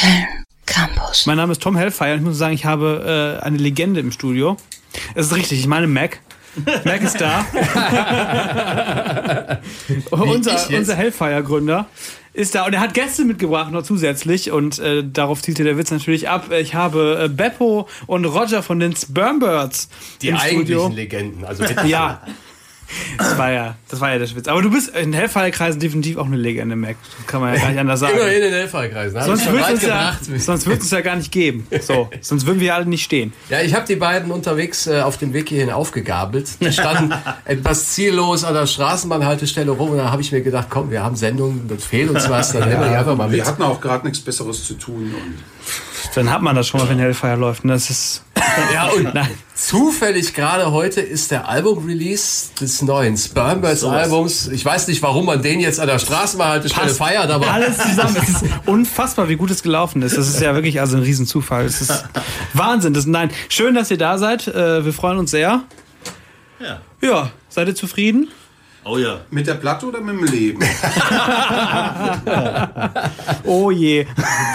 Köln Campus. Mein Name ist Tom Hellfire und ich muss sagen, ich habe äh, eine Legende im Studio. Es ist richtig, ich meine Mac. Mac ist da. unser unser Hellfire-Gründer ist da und er hat Gäste mitgebracht noch zusätzlich und äh, darauf zielte der Witz natürlich ab. Ich habe äh, Beppo und Roger von den Spermbirds Die im eigentlichen Studio. Legenden. Also Ja. Das war ja, das war ja der Witz. Aber du bist in Hellfire-Kreisen definitiv auch eine Legende, Mac. Das kann man ja gar nicht anders sagen. Immerhin in den Hellfallkreisen. Sonst Sonst würde es ja, sonst uns ja gar nicht geben. So, sonst würden wir alle nicht stehen. Ja, ich habe die beiden unterwegs äh, auf dem Weg hierhin aufgegabelt. Die standen etwas ziellos an der Straßenbahnhaltestelle rum und da habe ich mir gedacht, komm, wir haben Sendungen, das fehlt uns was, dann nehmen wir die einfach mal Wir mit. hatten auch gerade nichts Besseres zu tun. Und Dann hat man das schon mal, wenn Hellfire läuft. Und das ist. Ja, und Nein. zufällig gerade heute ist der Album-Release des neuen Spermbirds Albums. Ich weiß nicht, warum man den jetzt an der Straßenbahnhaltestelle Passt feiert, aber Alles zusammen. Es ist unfassbar, wie gut es gelaufen ist. Das ist ja wirklich also ein Riesenzufall. Es ist Wahnsinn. Das, nein, schön, dass ihr da seid. Äh, Wir freuen uns sehr. Ja. Ja, seid ihr zufrieden? Oh ja. mit der Platte oder mit dem Leben? Oh je.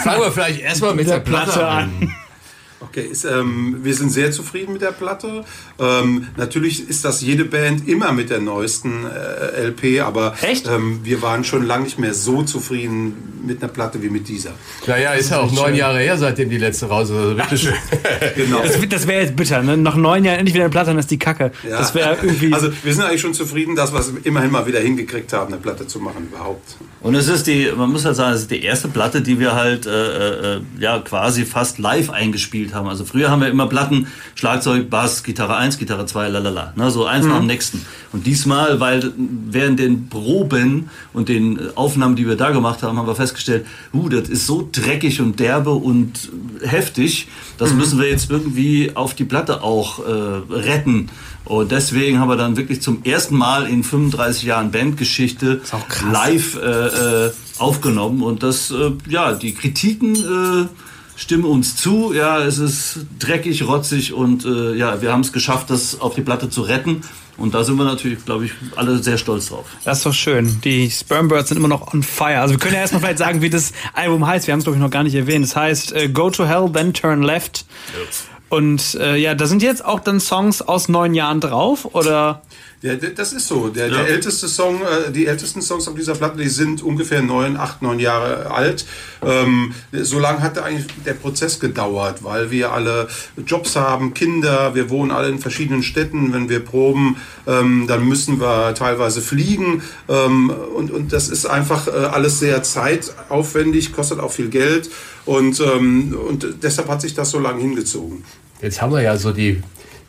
fangen wir vielleicht erstmal mit der Platte an. Okay, ist, ähm, wir sind sehr zufrieden mit der Platte. Ähm, natürlich ist das jede Band immer mit der neuesten äh, LP, aber Echt? Ähm, wir waren schon lange nicht mehr so zufrieden mit einer Platte wie mit dieser. Naja, ist ja auch neun Jahre her, seitdem die letzte raus ist. Also bitteschön. Genau. Das, das wäre jetzt bitter. Ne? Nach neun Jahren endlich wieder eine Platte, dann ist die Kacke. Ja. Das wäre irgendwie. Also wir sind eigentlich schon zufrieden, dass wir es immerhin mal wieder hingekriegt haben, eine Platte zu machen überhaupt. Und es ist die, man muss halt sagen, es ist die erste Platte, die wir halt äh, äh, ja quasi fast live eingespielt haben. Also früher haben wir immer Platten, Schlagzeug, Bass, Gitarre 1, Gitarre 2, lalala. Ne, so eins nach dem nächsten. Und diesmal, weil während den Proben und den Aufnahmen, die wir da gemacht haben, haben wir festgestellt, uh, das ist so dreckig und derbe und heftig, das müssen wir jetzt irgendwie auf die Platte auch äh, retten. Und deswegen haben wir dann wirklich zum ersten Mal in 35 Jahren Bandgeschichte live äh, äh, aufgenommen. Und das, äh, ja, die Kritiken stimmen uns zu. Ja, es ist dreckig, rotzig und äh, ja, wir haben es geschafft, das auf die Platte zu retten. Und da sind wir natürlich, glaube ich, alle sehr stolz drauf. Das ist doch schön. Die Spermbirds sind immer noch on fire. Also wir können ja erstmal vielleicht sagen, wie das Album heißt. Wir haben es, glaube ich, noch gar nicht erwähnt. Es heißt äh, Go to Hell, Then Turn Left. Und äh, ja, da sind jetzt auch dann Songs aus neun Jahren drauf, oder? Der, der, das ist so. Der, Ja. der älteste Song, äh, die ältesten Songs auf dieser Platte, die sind ungefähr neun, acht, neun Jahre alt. Ähm, so lange hat eigentlich der Prozess gedauert, weil wir alle Jobs haben, Kinder, wir wohnen alle in verschiedenen Städten. Wenn wir proben, ähm, dann müssen wir teilweise fliegen. Ähm, und, und das ist einfach äh, alles sehr zeitaufwendig, kostet auch viel Geld. Und, ähm, und deshalb hat sich das so lange hingezogen. Jetzt haben wir ja so die,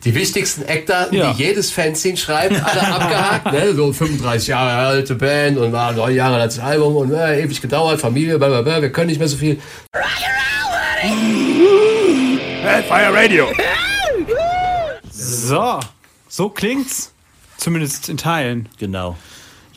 die wichtigsten Eckdaten, Ja. die jedes Fanzine schreibt, alle abgehakt. Ne? So 35 Jahre alte Band und war neun Jahre altes Album und äh, ewig gedauert, Familie, blablabla, wir können nicht mehr so viel. So, so klingt's. Zumindest in Teilen. Genau.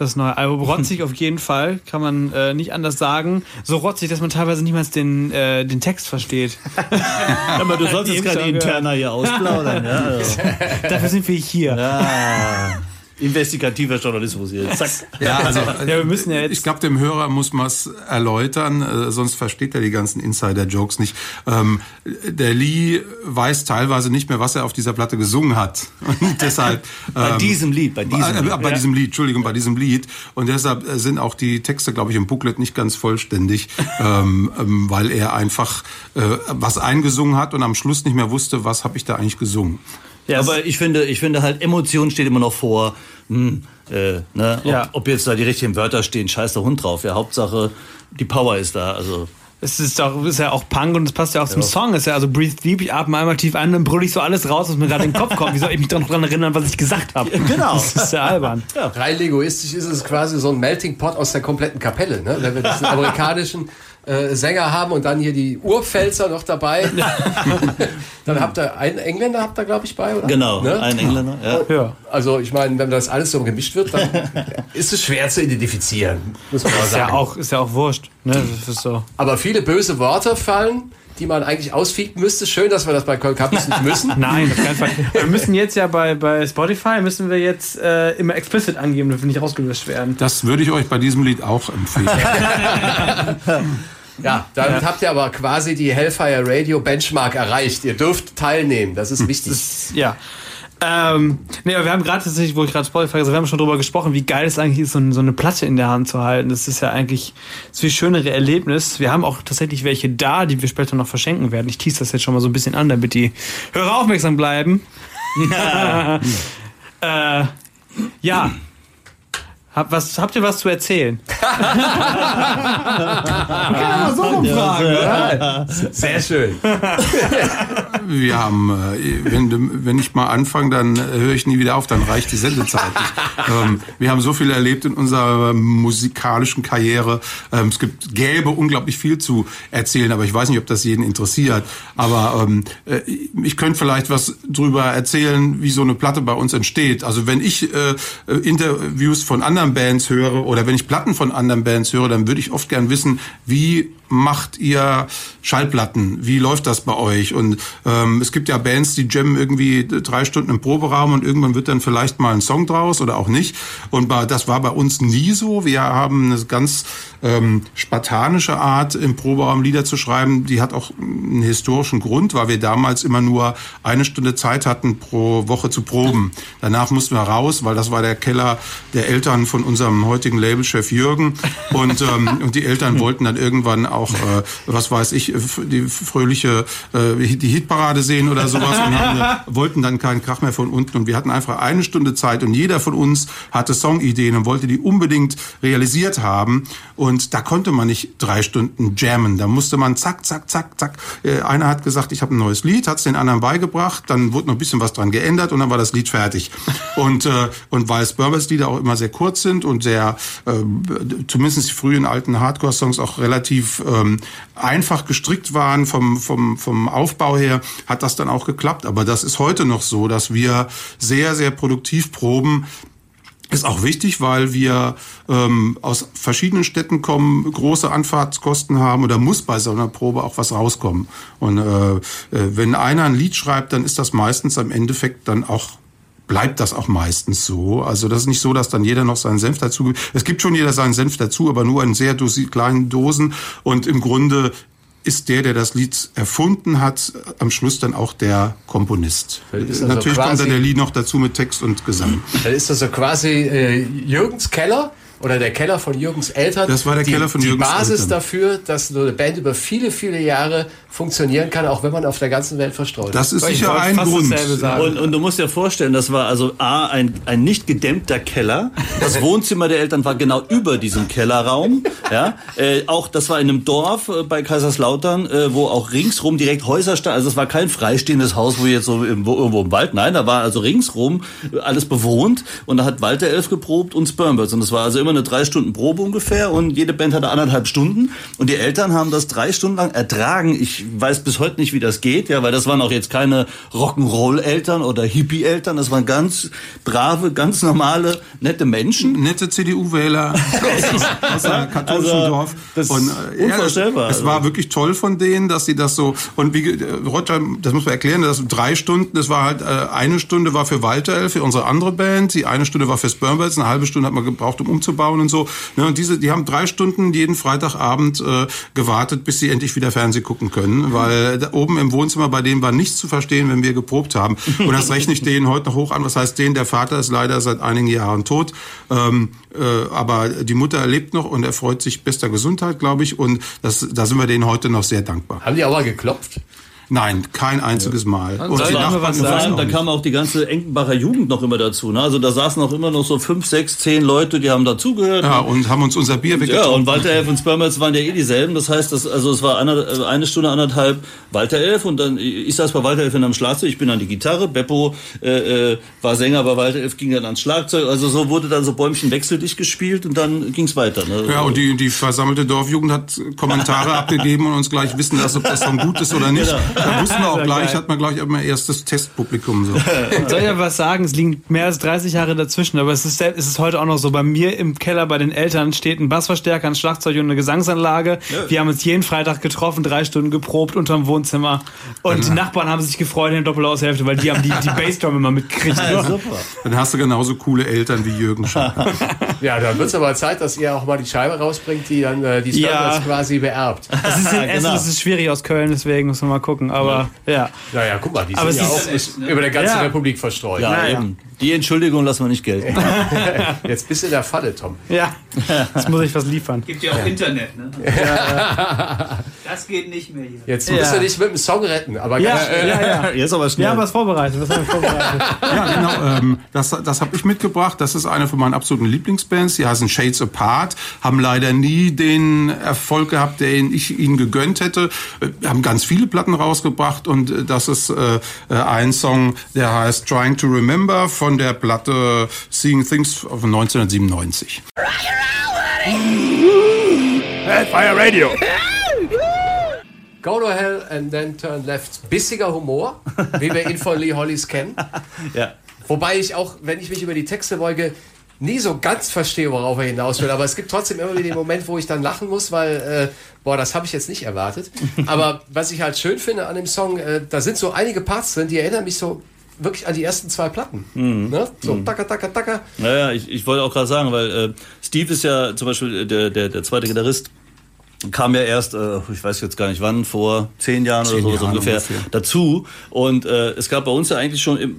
Das neue Album rotzig auf jeden Fall, kann man äh, nicht anders sagen. So rotzig, dass man teilweise nicht mal den, äh, den Text versteht. Aber du sollst Die jetzt gerade interner hier ausplaudern. Ja, also. Dafür sind wir hier. ah, investigativer Journalismus hier. Zack. Ja, also Ja, wir müssen ja jetzt. Ich glaube, dem Hörer muss man es erläutern, äh, sonst versteht er die ganzen Insider-Jokes nicht. Ähm, der Lee weiß teilweise nicht mehr, was er auf dieser Platte gesungen hat. Und deshalb, Bei ähm, diesem Lied, bei diesem äh, Lied. bei diesem Lied, Entschuldigung, bei diesem Lied. Und deshalb äh, sind auch die Texte, glaube ich, im Booklet nicht ganz vollständig, ähm, ähm, weil er einfach äh, was eingesungen hat und am Schluss nicht mehr wusste, was habe ich da eigentlich gesungen. Ja, aber ich finde, ich finde halt, Emotion steht immer noch vor. Hm, äh, ne? ob, Ja. ob jetzt da die richtigen Wörter stehen, scheiß der Hund drauf. Ja, Hauptsache, die Power ist da. Also, Es ist, doch, ist ja auch Punk und es passt ja auch zum Song. Es ist ja also Breathe Deep, ich atme einmal tief ein, dann brülle ich so alles raus, was mir gerade in den Kopf kommt. Wie soll ich mich doch noch daran erinnern, was ich gesagt habe? genau. Das ist ja albern. Rein egoistisch ist es quasi so ein Melting Pot aus der kompletten Kapelle. Ne? Wenn wir diesen amerikanischen äh, Sänger haben und dann hier die Urpfälzer noch dabei. dann habt ihr einen Engländer, habt ihr, glaube ich, bei, oder? genau, Ne? ein Engländer. Ja. Ja. Also ich meine, wenn das alles so gemischt wird, dann ist es schwer zu identifizieren, muss man mal Ist ja sagen. auch, ist ja auch wurscht. Ne? So. Aber viele böse Worte fallen, die man eigentlich ausfieken müsste. Schön, dass wir das bei Köln Campus nicht müssen. Nein, auf keinen Fall. Wir müssen jetzt ja bei, bei Spotify müssen wir jetzt äh, immer explicit angeben, damit wir nicht rausgelöscht werden. Das würde ich euch bei diesem Lied auch empfehlen. Ja, damit habt ihr aber quasi die Hellfire Radio Benchmark erreicht. Ihr dürft teilnehmen, das ist wichtig. Ja. Ähm, nee, aber wir haben gerade tatsächlich, wo ich gerade Spotify gesagt habe, wir haben schon drüber gesprochen, wie geil es eigentlich ist, so, so eine Platte in der Hand zu halten. Das ist ja eigentlich das viel schönere Erlebnis. Wir haben auch tatsächlich welche da, die wir später noch verschenken werden. Ich tease das jetzt schon mal so ein bisschen an, damit die Hörer aufmerksam bleiben. äh, ja. Hab, was, habt ihr was zu erzählen? Sehr schön. Wir haben, äh, wenn, wenn ich mal anfange, dann äh, höre ich nie wieder auf, dann reicht die Sendezeit nicht. ähm, wir haben so viel erlebt in unserer musikalischen Karriere. Ähm, es gibt, gäbe unglaublich viel zu erzählen, aber ich weiß nicht, ob das jeden interessiert. Aber ähm, äh, ich könnte vielleicht was drüber erzählen, wie so eine Platte bei uns entsteht. Also wenn ich Interviews von anderen Bands höre oder wenn ich Platten von anderen Bands höre, dann würde ich oft gern wissen, wie macht ihr Schallplatten? Wie läuft das bei euch? Und ähm, es gibt ja Bands, die jammen irgendwie drei Stunden im Proberaum und irgendwann wird dann vielleicht mal ein Song draus oder auch nicht. Und bei, das war bei uns nie so. Wir haben eine ganz ähm, spartanische Art, im Proberaum Lieder zu schreiben. Die hat auch einen historischen Grund, weil wir damals immer nur eine Stunde Zeit hatten, pro Woche zu proben. Danach mussten wir raus, weil das war der Keller der Eltern von unserem heutigen Labelchef Jürgen. Und, ähm, und die Eltern wollten dann irgendwann auch, äh, was weiß ich, f- die fröhliche äh, die Hitparade sehen oder sowas und haben, äh, wollten dann keinen Krach mehr von unten. Und wir hatten einfach eine Stunde Zeit und jeder von uns hatte Songideen und wollte die unbedingt realisiert haben. Und da konnte man nicht drei Stunden jammen. Da musste man zack, zack, zack, zack. Äh, einer hat gesagt, ich habe ein neues Lied, hat es den anderen beigebracht, dann wurde noch ein bisschen was dran geändert und dann war das Lied fertig. Und, äh, und weil Spurbers Lieder auch immer sehr kurz sind und sehr, äh, zumindest die frühen alten Hardcore-Songs auch relativ ähm, einfach gestrickt waren vom, vom, vom Aufbau her, hat das dann auch geklappt. Aber das ist heute noch so, dass wir sehr, sehr produktiv proben. Ist auch wichtig, weil wir ähm, aus verschiedenen Städten kommen, große Anfahrtskosten haben oder muss bei so einer Probe auch was rauskommen. Und äh, äh, wenn einer ein Lied schreibt, dann ist das meistens am Endeffekt dann auch bleibt das auch meistens so. Also das ist nicht so, dass dann jeder noch seinen Senf dazu gibt. Es gibt schon jeder seinen Senf dazu, aber nur in sehr dosi kleinen Dosen. Und im Grunde ist der, der das Lied erfunden hat, am Schluss dann auch der Komponist. ist also Natürlich kommt quasi- dann der Lied noch dazu mit Text und Gesang. Dann ist das so quasi äh, Jürgens Keller oder der Keller von Jürgens Eltern. Das war der die, Keller von die Jürgens Basis Eltern. dafür, dass so eine Band über viele, viele Jahre funktionieren kann, auch wenn man auf der ganzen Welt verstreut Das ist Ich sicher ein Grund. Und, und du musst dir vorstellen, das war also A, ein, ein nicht gedämmter Keller. Das Wohnzimmer der Eltern war genau über diesem Kellerraum. Ja, äh, auch das war in einem Dorf äh, bei Kaiserslautern, äh, wo auch ringsrum direkt Häuser standen. Also es war kein freistehendes Haus, wo jetzt so im, wo, irgendwo im Wald. Nein, da war also ringsrum alles bewohnt. Und da hat Walter Elf geprobt und Spermbirds. Und das war also immer eine drei Stunden Probe ungefähr. Und jede Band hatte anderthalb Stunden. Und die Eltern haben das drei Stunden lang ertragen. Ich weiß bis heute nicht, wie das geht, ja, weil das waren auch jetzt keine Rock'n'Roll-Eltern oder Hippie-Eltern. Das waren ganz brave, ganz normale, nette Menschen. Nette CDU-Wähler aus, aus einem katholischen Also, Dorf. das ist äh, unvorstellbar. es war wirklich toll von denen, dass sie das so und wie äh, Roger, das muss man erklären, das drei Stunden, das war halt äh, eine Stunde war für Walter L, für unsere andere Band, die eine Stunde war für Spermbirds, eine halbe Stunde hat man gebraucht, um umzubauen und so. Ne, und diese, die haben drei Stunden jeden Freitagabend äh, gewartet, bis sie endlich wieder Fernsehen gucken können, weil da oben im Wohnzimmer bei denen war nichts zu verstehen, wenn wir geprobt haben. Und das rechne ich denen heute noch hoch an. Was heißt denen? Der Vater ist leider seit einigen Jahren tot. Ähm, äh, aber die Mutter lebt noch und er freut sich bester Gesundheit, glaube ich. Und das, da sind wir denen heute noch sehr dankbar. Haben die aber geklopft? Nein, kein einziges Mal. Und die Nachbarn sagen? da kam auch die ganze Enkenbacher Jugend noch immer dazu. Ne? Also da saßen auch immer noch so fünf, sechs, zehn Leute, die haben dazugehört. Ja, und haben uns unser Bier Ja, weggetrunken. und Walter Elf und Spermers waren ja eh dieselben. Das heißt, das, also es war eine, eine Stunde, anderthalb Walter Elf und dann, ich saß bei Walter Elf in einem Schlagzeug, ich bin an die Gitarre, Beppo äh, äh, war Sänger, bei Walter Elf ging dann ans Schlagzeug. Also so wurde dann so Bäumchen wechseldicht gespielt und dann ging's weiter. Ne? Ja, und die, die versammelte Dorfjugend hat Kommentare abgegeben und uns gleich wissen lassen, ob das Song gut ist oder nicht. Genau. Da wussten wir auch gleich, hat man gleich immer erstes Testpublikum so. Soll ich ja was sagen? Es liegen mehr als 30 Jahre dazwischen, aber es ist, es ist heute auch noch so. Bei mir im Keller bei den Eltern steht ein Bassverstärker, ein Schlagzeug und eine Gesangsanlage. Wir haben uns jeden Freitag getroffen, drei Stunden geprobt unterm Wohnzimmer. Und die Nachbarn haben sich gefreut in der Doppelaushälfte, weil die haben die, die Bassdrum immer mitgekriegt. Dann hast du genauso coole Eltern wie Jürgen schon. Ja, dann wird es aber Zeit, dass ihr auch mal die Scheibe rausbringt, die dann äh, die Standards Ja. quasi beerbt. Es ist in Essen, genau. es ist schwierig aus Köln, deswegen müssen wir mal gucken. Aber ja. Naja, guck mal, die Aber sind ja auch ist- über der ganzen Ja. Republik verstreut. Ja, eben. Die Entschuldigung lassen wir nicht gelten. Jetzt bist du in der Falle, Tom. Ja, jetzt muss ich was liefern. Gibt ja auch Internet, ne? Das geht nicht mehr hier. Jetzt Ja. musst du dich mit dem Song retten. Aber Ja, ganz schnell. ja, ja. Jetzt aber Wir schnell. haben was vorbereitet. Was haben wir vorbereitet? Ja, genau. Ähm, das das habe ich mitgebracht. Das ist eine von meinen absoluten Lieblingsbands. Die heißen Shades Apart. Haben leider nie den Erfolg gehabt, den ich ihnen gegönnt hätte. Äh, haben ganz viele Platten rausgebracht und äh, das ist äh, äh, ein Song, der heißt Trying to Remember von der Platte Seeing Things von 1997. Go to hell and then turn left. Bissiger Humor, wie wir ihn von Lee Hollis kennen. ja. Wobei ich auch, wenn ich mich über die Texte beuge, nie so ganz verstehe, worauf er hinaus will. Aber es gibt trotzdem immer wieder den Moment, wo ich dann lachen muss, weil, äh, boah, das habe ich jetzt nicht erwartet. Aber was ich halt schön finde an dem Song, äh, da sind so einige Parts drin, die erinnern mich so wirklich an die ersten zwei Platten. Ne? So, taka, taka, taka. Naja, ich, ich wollte auch gerade sagen, weil äh, Steve ist ja zum Beispiel äh, der, der, der zweite Gitarrist, kam ja erst, äh, ich weiß jetzt gar nicht wann, vor zehn Jahren Zehn oder so, so ungefähr, ungefähr. dazu. Und äh, es gab bei uns ja eigentlich schon im,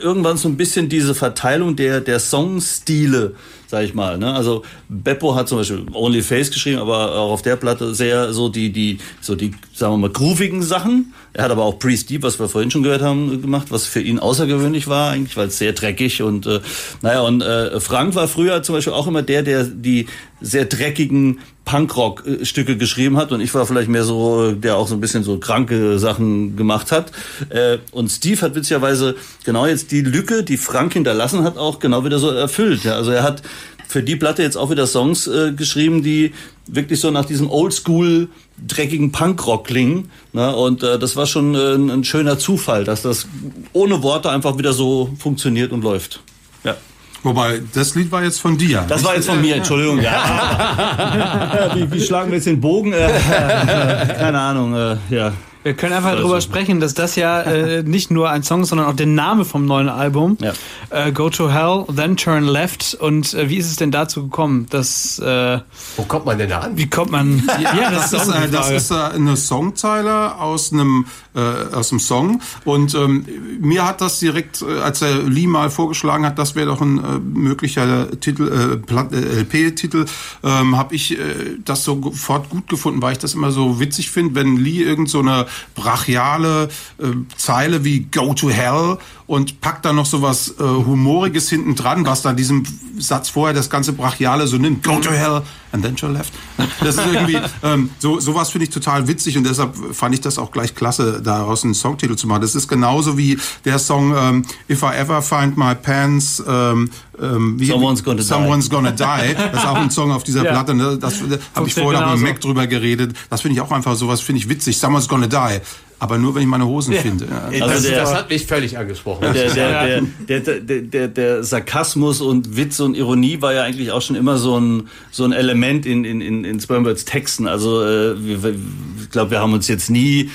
irgendwann so ein bisschen diese Verteilung der, der Songstile, sag ich mal. Ne? Also Beppo hat zum Beispiel Only Face geschrieben, aber auch auf der Platte sehr so die, die, so die, sagen wir mal, groovigen Sachen. Er hat aber auch Priest Deep, was wir vorhin schon gehört haben, gemacht, was für ihn außergewöhnlich war, eigentlich, weil es sehr dreckig und äh, naja, und äh, Frank war früher zum Beispiel auch immer der, der die sehr dreckigen Punkrock-Stücke geschrieben hat und ich war vielleicht mehr so, der auch so ein bisschen so kranke Sachen gemacht hat. Äh, und Steve hat witzigerweise genau jetzt die Lücke, die Frank hinterlassen hat, auch genau wieder so erfüllt. Also er hat für die Platte jetzt auch wieder Songs äh, geschrieben, die wirklich so nach diesem Oldschool dreckigen Punkrock klingen. Ne? Und äh, das war schon äh, ein, ein schöner Zufall, dass das ohne Worte einfach wieder so funktioniert und läuft. Ja. Wobei, das Lied war jetzt von dir. Das war jetzt von mir, Entschuldigung. Ja. wie, wie schlagen wir jetzt den Bogen? Äh, keine Ahnung, äh, ja. Wir können einfach Also. darüber sprechen, dass das ja äh, nicht nur ein Song ist, sondern auch der Name vom neuen Album. Ja. Äh, Go to Hell, Then Turn Left. Und äh, wie ist es denn dazu gekommen? Dass, äh, Wo kommt man denn da an? wie kommt man. Ja, das, ist, eine äh, das ist äh, eine Songzeile aus einem äh, aus einem Song und ähm, mir hat das direkt, äh, als der Lee mal vorgeschlagen hat, das wäre doch ein äh, möglicher Titel, Plat- LP-Titel, ähm, habe ich äh, das sofort gut gefunden, weil ich das immer so witzig finde, wenn Lee irgend so eine brachiale äh, Zeile wie Go to Hell und packt dann noch so was äh, Humoriges hinten dran, was dann diesem Satz vorher das ganze Brachiale so nimmt. Go to hell and then to left. Das ist irgendwie, ähm, so sowas finde ich total witzig und deshalb fand ich das auch gleich klasse, daraus einen Songtitel zu machen. Das ist genauso wie der Song ähm, If I Ever Find My Pants, ähm, ähm, wie, Someone's Gonna Die. Someone's Gonna Die. Das ist auch ein Song auf dieser Ja. Platte. Ne? Das, da habe ich vorhin auch mit. Mac drüber geredet. Das finde ich auch einfach sowas, finde ich witzig. Someone's Gonna Die. Aber nur, wenn ich meine Hosen finde. Ja. Also das, der- das hat mich völlig angesprochen. Der, der, der, der, der, der, der Sarkasmus und Witz und Ironie war ja eigentlich auch schon immer so ein, so ein Element in, in, in, in Spermbirds Texten. Also äh, ich glaube, wir haben uns jetzt nie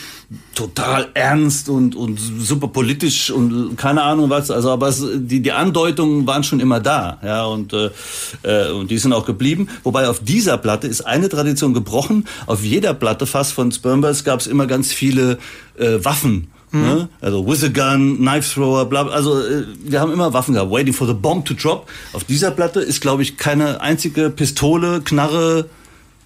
total ernst und, und super politisch und keine Ahnung was. Also aber es, die, die Andeutungen waren schon immer da. Ja, und, äh, äh, und die sind auch geblieben. Wobei auf dieser Platte ist eine Tradition gebrochen. Auf jeder Platte fast von Spermbirds gab es immer ganz viele äh, Waffen. Ne? Also with a gun, knife thrower, bla, bla. also äh, wir haben immer Waffen gehabt. Waiting for the bomb to drop. Auf dieser Platte ist, glaube ich, keine einzige Pistole, Knarre,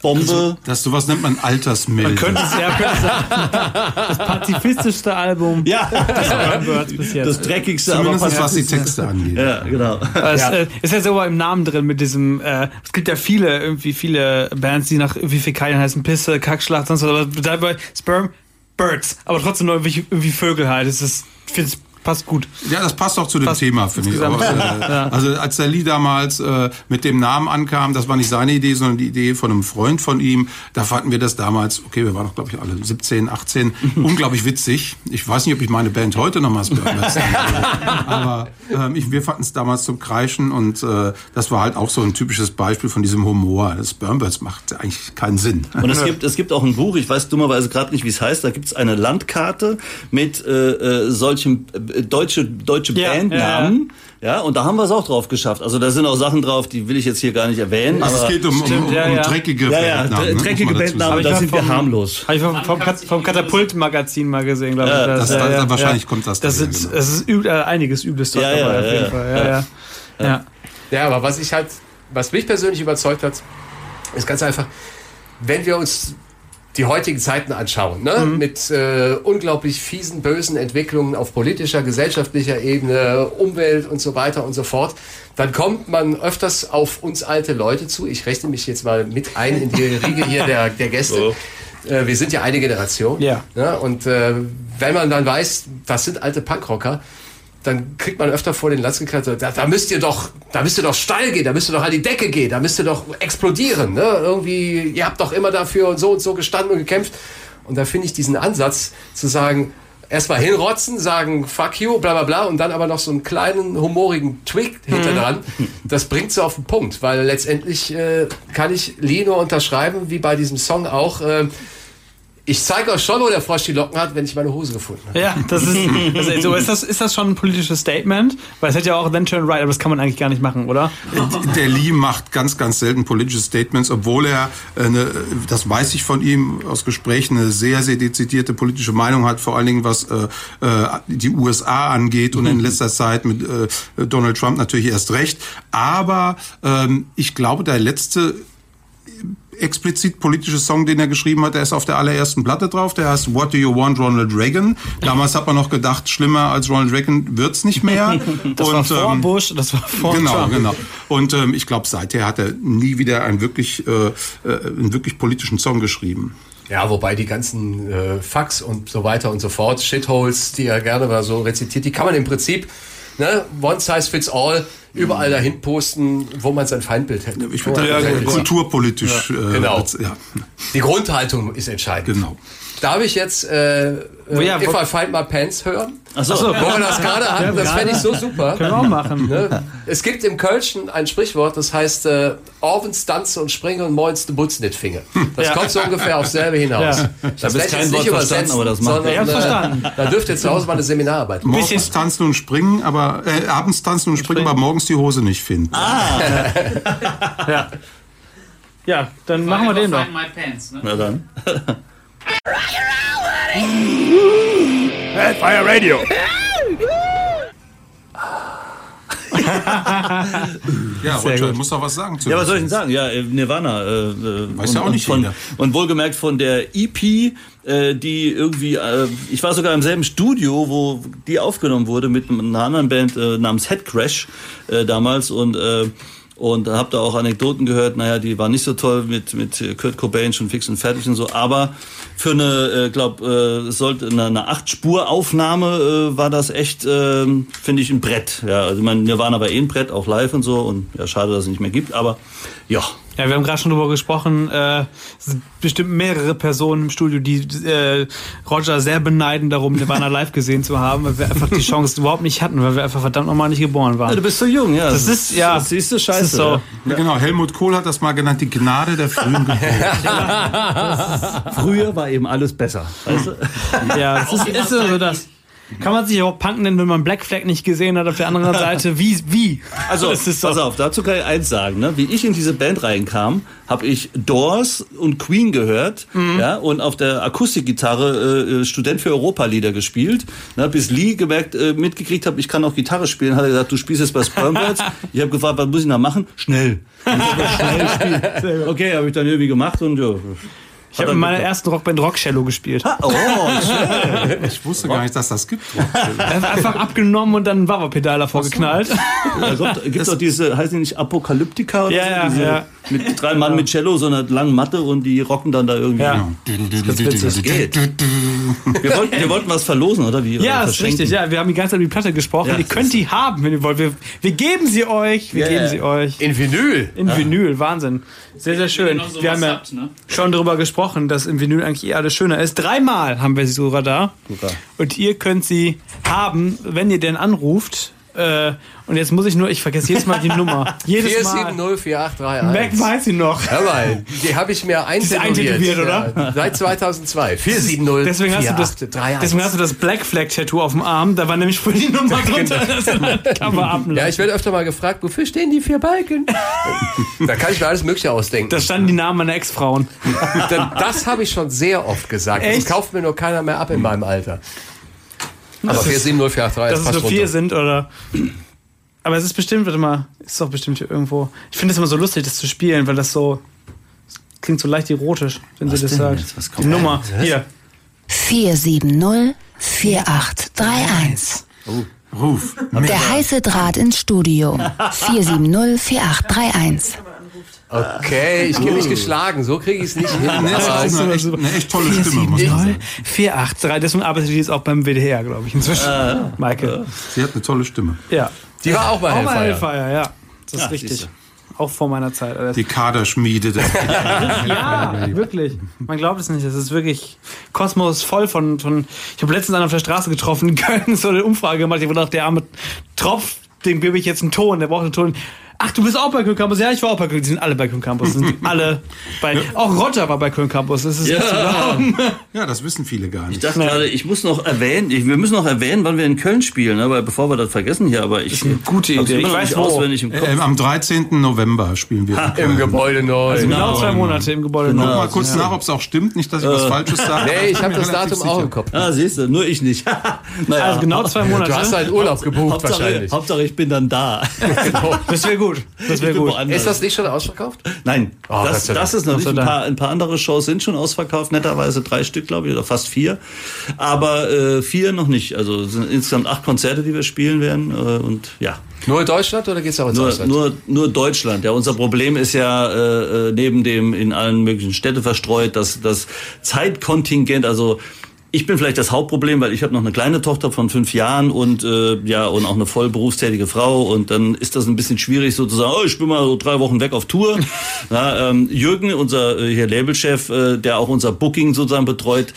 Bombe. Das sowas nennt man Altersmeldung. Könnte es ja sein. Das pazifistischste Album ja, des Birds bis jetzt. das dreckigste, aber Zumindest was die Texte angeht. Ja, genau. Es äh, ist ja sogar im Namen drin mit diesem, äh, es gibt ja viele, irgendwie viele Bands, die nach irgendwie Fäkalien heißen, Pisse, Kackschlacht, sonst was, aber dabei Sperm, Birds, aber trotzdem nur irgendwie, irgendwie Vögel halt. Es ist, ich finde es passt gut. Ja, das passt auch zu dem Passt Thema, finde ich. Aber, äh, Also als der Lee damals äh, mit dem Namen ankam, das war nicht seine Idee, sondern die Idee von einem Freund von ihm. Da fanden wir das damals, okay, wir waren doch, glaube ich, alle 17, 18, unglaublich witzig. Ich weiß nicht, ob ich meine Band heute nochmal Spermbirds nennen würde. Aber ähm, ich, wir fanden es damals zum Kreischen und äh, das war halt auch so ein typisches Beispiel von diesem Humor. Das Spermbirds macht eigentlich keinen Sinn. Und es gibt, es gibt auch ein Buch, ich weiß dummerweise gerade nicht, wie es heißt, da gibt es eine Landkarte mit äh, äh, solchen äh, deutsche, deutsche Ja, Bandnamen. Ja, und da haben wir es auch drauf geschafft. Also da sind auch Sachen drauf, die will ich jetzt hier gar nicht erwähnen. Also es geht um, um, Stimmt, um, ja, ja. dreckige ja, ja, Bandnamen, dreckige Bandnamen, da sind hab wir vom- harmlos. Habe ich vom, vom, vom Katapult-Magazin mal gesehen, glaube ich. Ja, das, das- das- wahrscheinlich kommt das Das ist, genau. es ist üb, äh, einiges Übles dort Ja, ja, dabei, auf ja, jeden ja. Fall. Ja, ja. ja. Ja, aber was ich halt, was mich persönlich überzeugt hat, ist ganz einfach, wenn wir uns die heutigen Zeiten anschauen, ne? mit äh, unglaublich fiesen, bösen Entwicklungen auf politischer, gesellschaftlicher Ebene, Umwelt und so weiter und so fort, dann kommt man öfters auf uns alte Leute zu. Ich rechne mich jetzt mal mit ein in die Riege hier der, der Gäste. Äh, wir sind ja eine Generation. Ja. Ne? Und äh, wenn man dann weiß, das sind alte Punkrocker, dann kriegt man öfter vor den Latz gekratzt, da, da müsst ihr doch, da müsst ihr doch steil gehen, da müsst ihr doch an die Decke gehen, da müsst ihr doch explodieren, ne? Irgendwie, ihr habt doch immer dafür und so und so gestanden und gekämpft. Und da finde ich diesen Ansatz zu sagen, erstmal hinrotzen, sagen fuck you, bla bla bla und dann aber noch so einen kleinen humorigen Tweak hinter dran, das bringt so auf den Punkt, weil letztendlich äh, kann ich Lino unterschreiben, wie bei diesem Song auch, äh, ich zeige euch schon, wo der Frosch die Locken hat, wenn ich meine Hose gefunden habe. Ja, das ist, das ist, so, ist, das, ist das schon ein politisches Statement? Weil es hätte ja auch Then Turn Right, aber das kann man eigentlich gar nicht machen, oder? Der Lee macht ganz, ganz selten politische Statements, obwohl er, äh, eine, das weiß ich von ihm aus Gesprächen, eine sehr, sehr dezidierte politische Meinung hat, vor allen Dingen was äh, äh, die USA angeht und in letzter Zeit mit äh, Donald Trump natürlich erst recht. Aber ähm, ich glaube, der letzte explizit politische Song, den er geschrieben hat, der ist auf der allerersten Platte drauf. Der heißt What Do You Want, Ronald Reagan. Damals hat man noch gedacht, schlimmer als Ronald Reagan wird's nicht mehr. Das war vor ähm, Bush, das war vor Genau, Trump. genau. Und ähm, ich glaube, seither hat er nie wieder einen wirklich, äh, äh, einen wirklich politischen Song geschrieben. Ja, wobei die ganzen äh, Fax und so weiter und so fort, Shitholes, die er gerne mal so rezitiert, die kann man im Prinzip, ne, one size fits all, überall dahin posten, wo man sein Feindbild hätte. Ich würde ja, sein Feindbild sieht. kulturpolitisch. äh, genau. ja, Die Grundhaltung ist entscheidend. genau. Darf ich jetzt äh, äh, Ja, If I Find My Pants hören? Ach so. Wo wir das gerade hatten, das fände ich so super. Können wir auch machen. Ne? Es gibt im Kölschen ein Sprichwort, das heißt äh, Orvens tanze und springe und moins de Butz nicht finge. Das Ja. kommt so ungefähr auf selbe hinaus. Ja. Das hab werde jetzt ich kein jetzt Wort nicht verstanden, aber das macht- sondern Ich äh, verstanden. da dürft ihr zu Hause mal eine Seminararbeit machen. Morgens tanzen und springen, aber äh, abends tanzen und springen, aber morgens die Hose nicht finden. Ja. Ja, dann machen wir den doch. Find my pants, ne? Na dann. Fire Radio. Ja, Sehr Roger, gut. muss doch was sagen zu Ja, was soll ich denn sagen? Ja, äh, Nirvana. Äh, äh, Weiß ja auch nicht von, und wohlgemerkt von der EP, äh, die irgendwie, äh, ich war sogar im selben Studio, wo die aufgenommen wurde mit einer anderen Band äh, namens Head Crash äh, damals und äh, und habe da auch Anekdoten gehört, naja, die waren nicht so toll mit, mit Kurt Cobain schon fix und fertig und so, aber für eine, äh, glaub, äh, sollte eine, eine Acht-Spur-Aufnahme äh, war das echt, äh, finde ich, ein Brett. Ja, also man Nirvana war eh ein Brett, auch live und so und ja, schade, dass es nicht mehr gibt, aber ja. Ja, wir haben gerade schon drüber gesprochen. Äh, es sind bestimmt mehrere Personen im Studio, die äh, Roger sehr beneiden darum, Nirvana live gesehen zu haben, weil wir einfach die Chance überhaupt nicht hatten, weil wir einfach verdammt nochmal nicht geboren Ja, waren. du bist so jung, ja. Das ist- ja. Das siehst du, scheiße. Ist so. ja. Ja, genau, Helmut Kohl hat das mal genannt, die Gnade der frühen Geburt. Früher war eben alles besser. Weißt du? Ja, das ist, ist so das. Kann man sich auch Punk nennen, wenn man Black Flag nicht gesehen hat auf der anderen Seite? Wie? Wie? Also, pass auf, dazu kann ich eins sagen. Ne? Wie ich in diese Band reinkam, habe ich Doors und Queen gehört ja, und auf der Akustikgitarre äh, Student für Europa-Lieder gespielt. Ne? Bis Lee gemerkt, äh, mitgekriegt habe, ich kann auch Gitarre spielen, hat er gesagt, du spielst jetzt bei Spermbirds. ich habe gefragt, was muss ich noch machen? Schnell. Hab schnell spielen. Okay, habe ich dann irgendwie gemacht und ja, Ich habe in meiner ersten Rockband Rockcello gespielt. Oh, Ich wusste gar nicht, dass das gibt. Einfach abgenommen und dann ein Wawa-Pedal davor geknallt. ja, Gott, gibt's doch diese, heißen die nicht Apokalyptika oder Ja, so? ja, diese, ja. Mit drei Mann mit Cello, so einer langen Matte und die rocken dann da irgendwie. Ja. Das geht. Wir wollten, wir wollten was verlosen, oder wie? Ja, Oder das ist richtig. Ja, wir haben die ganze Zeit über die Platte gesprochen. Ja, ihr das könnt die haben, wenn ihr wollt. Wir, wir geben sie euch. Wir Ja, geben ja. sie euch. In Vinyl. In Vinyl, Wahnsinn. Sehr, sehr schön. wir haben ja habt, ne? schon darüber gesprochen, dass im Vinyl eigentlich eher alles schöner ist. Dreimal haben wir sie sogar da. Super. Und ihr könnt sie haben, wenn ihr denn anruft. Äh, und jetzt muss ich nur, ich vergesse jedes Mal die Nummer. Jedes Mal. 4704831. Mac weiß sie noch. Hör mal, die habe ich mir eintätowiert. oder? Ja, seit 2002. 470 Deswegen hast, du das, deswegen hast du das Black Flag Tattoo auf dem Arm. Da war nämlich früher die Nummer drunter. Das kann man ablassen. Ja, ich werde öfter mal gefragt, wofür stehen die vier Balken? da kann ich mir alles Mögliche ausdenken. Da standen die Namen meiner Ex-Frauen. Das habe ich schon sehr oft gesagt. Echt? Das kauft mir nur keiner mehr ab in meinem Alter. Aber 4704831 Dass es nur vier sind oder. Aber es ist bestimmt, warte mal, ist doch bestimmt hier irgendwo. Ich finde es immer so lustig, das zu spielen, weil das so. Das klingt so leicht erotisch, wenn sie das sagt. Was Die Nummer. Hier. 470 4831. Ruf. Der heiße Draht ins Studio. 470 4831. Okay, ich gebe mich geschlagen. So kriege ich es nicht hin. Nee, das ist eine echt, eine echt tolle Stimme, muss man sagen. 483. Deswegen arbeitet die jetzt auch beim WDR, glaube ich, inzwischen. Maike. Sie hat eine tolle Stimme. Ja. die war auch bei Auch bei. Hellfire, ja. Das ist Ja, richtig. siehste. Auch vor meiner Zeit. alles. Die Kaderschmiede. Der Ja, wirklich. Man glaubt es nicht. Es ist wirklich Kosmos voll von. von ich habe letztens einen auf der Straße getroffen in Köln, so eine Umfrage gemacht. Ich habe gedacht, der arme Tropf, dem gebe ich jetzt einen Ton, der braucht einen Ton. Ach, du bist auch bei Köln Campus? Ja, ich war auch bei Köln. Die sind alle bei Köln Campus. Sind alle bei. Auch Roger war bei Köln Campus. Das ist nicht zu glauben. ja, das wissen viele gar Ich nicht. dachte gerade, ich muss noch erwähnen, ich, wir müssen noch erwähnen, wann wir in Köln spielen, ne? weil bevor wir das vergessen hier, aber ich. Das ist eine gute Idee. Ich Ich weiß wo. auswendig im Kopf. Ähm, am 13. November spielen wir. in Köln. Im Gebäude neu. Genau zwei Monate im Gebäude. Guck noch. mal kurz nach, ob es auch stimmt. Nicht, dass ich was Falsches sage. Nee, ich habe bin mir das Datum auch sicher. im Kopf. Ah, siehst du, nur ich nicht. naja, Also genau zwei Monate. Du hast einen Urlaub gebucht Hauptsache, wahrscheinlich. Hauptsache, ich bin dann da. Das wäre gut. Das wäre gut. woanders. Ist das nicht schon ausverkauft? Nein, Oh, das, das ist noch nicht. Ein paar, ein paar andere Shows sind schon ausverkauft, netterweise drei Stück, glaube ich, oder fast vier. Aber äh, vier noch nicht. Also es sind insgesamt acht Konzerte, die wir spielen werden. Äh, und ja, Nur in Deutschland oder geht's auch ins nur, Ausland? nur, nur Deutschland. Ja, unser Problem ist ja äh, äh, neben dem in allen möglichen Städte verstreut, dass das Zeitkontingent, also ich bin vielleicht das Hauptproblem, weil ich habe noch eine kleine Tochter von fünf Jahren und äh, ja und auch eine voll berufstätige Frau und dann ist das ein bisschen schwierig sozusagen. Oh, ich bin mal so drei Wochen weg auf Tour. ja, ähm, Jürgen, unser äh, hier Labelchef, äh, der auch unser Booking sozusagen betreut,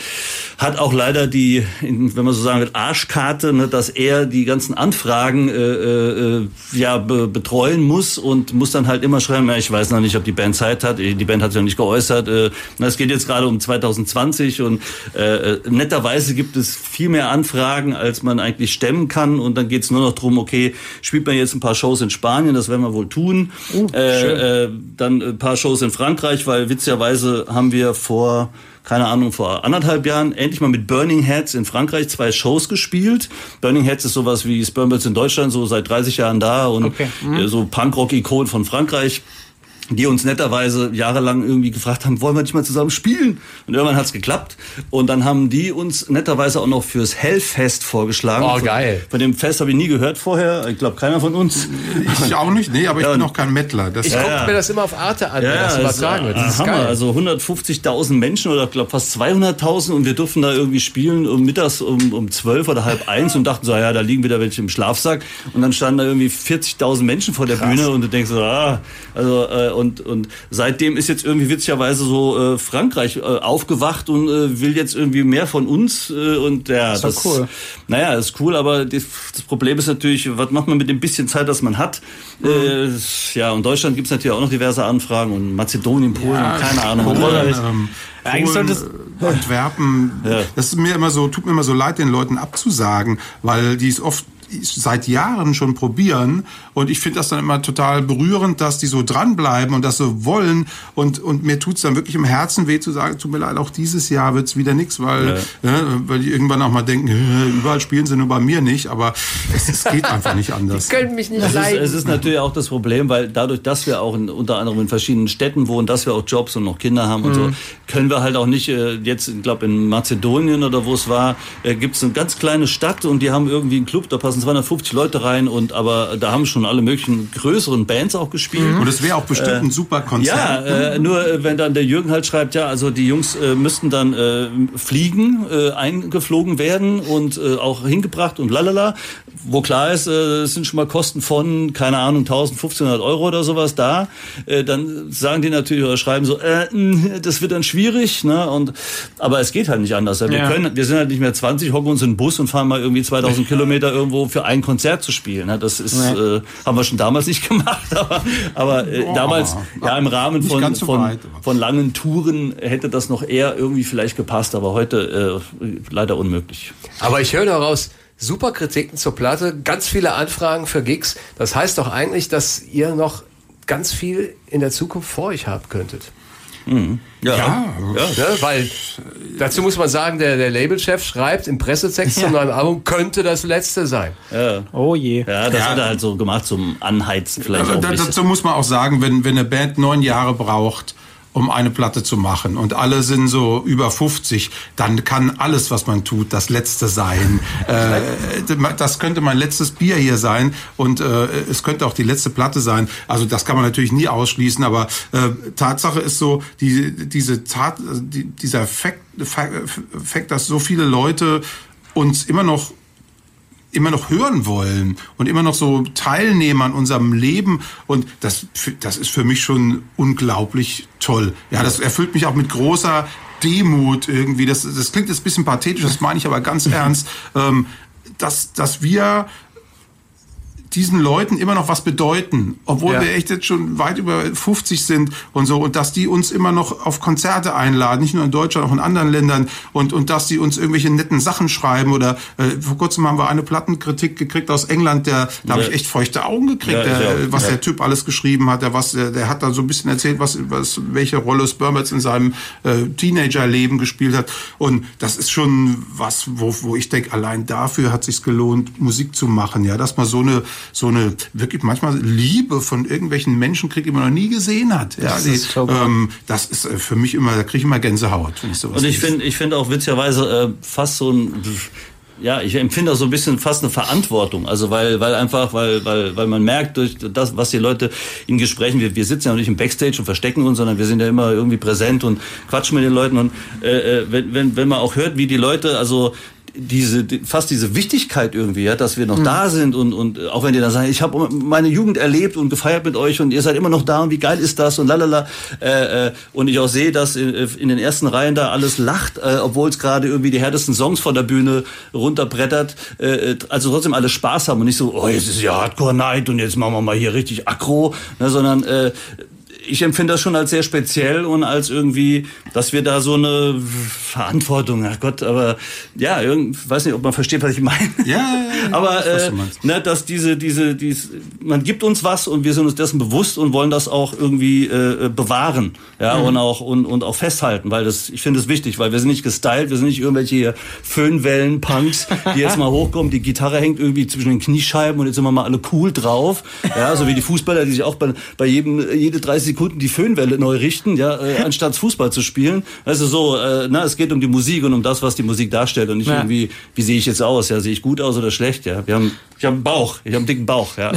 hat auch leider die, wenn man so sagen will, Arschkarte, ne, dass er die ganzen Anfragen äh, äh, ja be betreuen muss und muss dann halt immer schreiben. Ja, ich weiß noch nicht, ob die Band Zeit hat. Die Band hat sich noch nicht geäußert. Äh, na, es geht jetzt gerade um 2020 und äh, äh, netterweise gibt es viel mehr Anfragen, als man eigentlich stemmen kann. Und dann geht es nur noch drum, okay, spielt man jetzt ein paar Shows in Spanien, das werden wir wohl tun. äh, äh, dann ein paar Shows in Frankreich, weil witzigerweise haben wir vor keine Ahnung, vor anderthalb Jahren endlich mal mit Burning Heads in Frankreich zwei Shows gespielt. Burning Heads ist sowas wie Spermbirds in Deutschland, so seit 30 Jahren da und Okay. äh, so Punkrock-Ikon von Frankreich die uns netterweise jahrelang irgendwie gefragt haben, wollen wir nicht mal zusammen spielen? Und irgendwann hat's geklappt. Und dann haben die uns netterweise auch noch fürs Hellfest vorgeschlagen. Oh, Von- geil. Von dem Fest habe ich nie gehört vorher. Ich glaube, keiner von uns. Ich auch nicht, nee, aber ich Ja, bin auch kein Mettler. Das Ich Ja, gucke ja. mir das immer auf Arte an, wenn das übertragen wird. Das ist Hammer. geil. Also 150.000 Menschen oder glaube fast 200.000 und wir durften da irgendwie spielen um mittags um, um 12 oder halb eins und dachten so, ja, da liegen wieder welche im Schlafsack und dann standen da irgendwie 40.000 Menschen vor der Bühne und du denkst so, ah, also äh, und und seitdem ist jetzt irgendwie witzigerweise so äh, Frankreich äh, aufgewacht und äh, will jetzt irgendwie mehr von uns äh, und ja, ist das cool. naja, ist cool, aber das, das Problem ist natürlich, was macht man mit dem bisschen Zeit, das man hat? Äh, ja, und Deutschland gibt's natürlich auch noch diverse Anfragen und Mazedonien, Polen, und keine Ahnung. Polen, ähm, Eigentlich Polen, solltest- äh, Antwerpen. Ja. Das ist mir immer so, tut mir immer so leid, den Leuten abzusagen, weil die es oft seit Jahren schon probieren. Und ich finde das dann immer total berührend, dass die so dranbleiben und das so wollen. Und, und mir tut's dann wirklich im Herzen weh zu sagen, tut mir leid, auch dieses Jahr wird's wieder nix, weil, ja. Ja, weil die irgendwann auch mal denken, überall spielen sie nur bei mir nicht. Aber es, es geht einfach nicht anders. Die können mich nicht es leiden. Ist, es ist natürlich auch das Problem, weil dadurch, dass wir auch in, unter anderem in verschiedenen Städten wohnen, dass wir auch Jobs und noch Kinder haben und so, können wir halt auch nicht, äh, jetzt, ich glaube in Mazedonien oder wo es war, äh, gibt's eine ganz kleine Stadt und die haben irgendwie einen Club, da passen 250 Leute rein und aber da haben schon alle möglichen größeren Bands auch gespielt. Und es wäre auch bestimmt ein super Konzert. Ja, äh, nur äh, wenn dann der Jürgen halt schreibt, ja, also die Jungs äh, müssten dann äh, fliegen, äh, eingeflogen werden und äh, auch hingebracht und lalala, wo klar ist, äh, es sind schon mal Kosten von, keine Ahnung, 1500 Euro oder sowas da, äh, dann sagen die natürlich oder schreiben so, äh, das wird dann schwierig, ne? Und aber es geht halt nicht anders. Wir Ja. können, wir sind halt nicht mehr 20, hocken uns in den Bus und fahren mal irgendwie 2000 Kilometer irgendwo für ein Konzert zu spielen. Ne? Das ist, äh, haben wir schon damals nicht gemacht, aber, aber äh, damals ja im Rahmen von so von, von langen Touren hätte das noch eher irgendwie vielleicht gepasst, aber heute äh, leider unmöglich. Aber ich höre daraus super Kritiken zur Platte, ganz viele Anfragen für Gigs. Das heißt doch eigentlich, dass ihr noch ganz viel in der Zukunft vor euch haben könntet. Ja, Ne? Weil dazu muss man sagen, der, der Labelchef schreibt im Pressetext zum neuen Album, könnte das letzte sein. Oh je. Ja, das Ja. hat er halt so gemacht zum Anheizen vielleicht auch Also, ein da, bisschen. dazu muss man auch sagen, wenn, wenn eine Band neun Jahre braucht, um eine Platte zu machen und alle sind so über 50, dann kann alles, was man tut, das letzte sein. äh, das könnte mein letztes Bier hier sein und äh, es könnte auch die letzte Platte sein. Also das kann man natürlich nie ausschließen, aber äh, Tatsache ist so, die, diese Tat, die, dieser Fakt, Fakt, dass so viele Leute uns immer noch immer noch hören wollen und immer noch so teilnehmen an unserem Leben und das das ist für mich schon unglaublich toll. Ja, das erfüllt mich auch mit großer Demut irgendwie. Das das klingt jetzt ein bisschen pathetisch, das meine ich aber ganz ernst, ähm, dass dass wir diesen Leuten immer noch was bedeuten, obwohl Ja. wir echt jetzt schon weit über 50 sind und so und dass die uns immer noch auf Konzerte einladen, nicht nur in Deutschland, auch in anderen Ländern und und dass die uns irgendwelche netten Sachen schreiben oder äh, vor kurzem haben wir eine Plattenkritik gekriegt aus England, der da habe ich echt feuchte Augen gekriegt, der, was der Typ alles geschrieben hat, der was der, der hat da so ein bisschen erzählt, was was welche Rolle Spermats in seinem äh, Teenagerleben gespielt hat und das ist schon was, wo wo ich denke, allein dafür hat sich's gelohnt, Musik zu machen, ja, dass man so eine so eine wirklich manchmal Liebe von irgendwelchen Menschen kriegt, die man noch nie gesehen hat. Ja, die, ist ähm, das ist äh, für mich immer, da kriege ich immer Gänsehaut, wenn ich sowas Und ich finde, ich finde auch witzigerweise äh, fast so ein, ja, ich empfinde auch so ein bisschen fast eine Verantwortung. Also weil, weil einfach, weil, weil, weil man merkt durch das, was die Leute in Gesprächen, wir, wir sitzen ja nicht im Backstage und verstecken uns, sondern wir sind ja immer irgendwie präsent und quatschen mit den Leuten und äh, äh, wenn, wenn, wenn man auch hört, wie die Leute, also diese die, fast diese Wichtigkeit irgendwie, ja, dass wir noch da sind und und äh, auch wenn die dann sagen, ich habe meine Jugend erlebt und gefeiert mit euch und ihr seid immer noch da und wie geil ist das und lalala. Äh, äh, und ich auch sehe, dass in, in den ersten Reihen da alles lacht, äh, obwohl es gerade irgendwie die härtesten Songs von der Bühne runterbrettert, äh, also trotzdem alle Spaß haben und nicht so, oh jetzt ist ja Hardcore Night und jetzt machen wir mal hier richtig aggro, ne, sondern äh, ich empfinde das schon als sehr speziell und als irgendwie, dass wir da so eine Verantwortung, ach Gott, aber ja, irgend, weiß nicht, ob man versteht, was ich meine. Ja, ja, ja, aber äh, ne, dass diese, diese, dies, man gibt uns was und wir sind uns dessen bewusst und wollen das auch irgendwie äh, bewahren, ja, Mhm. und auch und, und auch festhalten, weil das, ich finde es wichtig, weil wir sind nicht gestylt, wir sind nicht irgendwelche Föhnwellen-Punks, die jetzt mal hochkommen, die Gitarre hängt irgendwie zwischen den Kniescheiben und jetzt sind wir mal alle cool drauf, ja, so wie die Fußballer, die sich auch bei, bei jedem jede 30 Sekunden die Föhnwelle neu richten, ja, äh, anstatt Fußball zu spielen. Also so, äh, na, es geht um die Musik und um das, was die Musik darstellt und nicht Ja. irgendwie, wie sehe ich jetzt aus, ja, sehe ich gut aus oder schlecht, ja. Wir haben, ich habe einen Bauch, ich habe einen dicken Bauch, ja. Äh,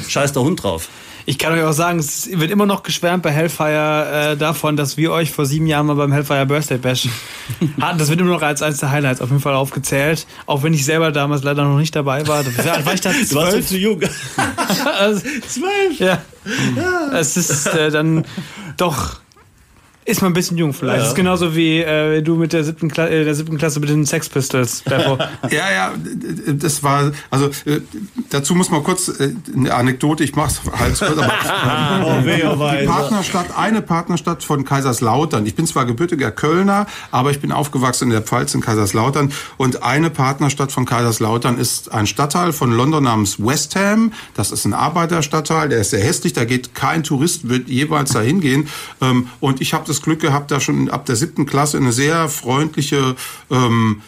scheiß der Hund drauf. Ich kann euch auch sagen, es wird immer noch geschwärmt bei Hellfire äh, davon, dass wir euch vor sieben Jahren mal beim Hellfire Birthday Bash hatten. Das wird immer noch als eines der Highlights auf jeden Fall aufgezählt. Auch wenn ich selber damals leider noch nicht dabei war. War ich da Du warst zwölf? zu jung. Also, Zwölf. ja. Es ist äh, dann doch Ist man ein bisschen jung vielleicht. Ja. Das ist genauso wie äh, du mit der siebten, Kla äh, der siebten Klasse mit den Sex Pistols. Ja, ja, das war, also äh, dazu muss man kurz äh, eine Anekdote, ich mach's halt kurz, aber Oh, die Partnerstadt, eine Partnerstadt von Kaiserslautern. Ich bin zwar gebürtiger Kölner, aber ich bin aufgewachsen in der Pfalz in Kaiserslautern und eine Partnerstadt von Kaiserslautern ist ein Stadtteil von London namens West Ham. Das ist ein Arbeiterstadtteil, der ist sehr hässlich, da geht kein Tourist, wird jeweils dahin gehen. Ähm, und ich habe das Glück gehabt, da schon ab der siebten Klasse in eine sehr freundliche ähm,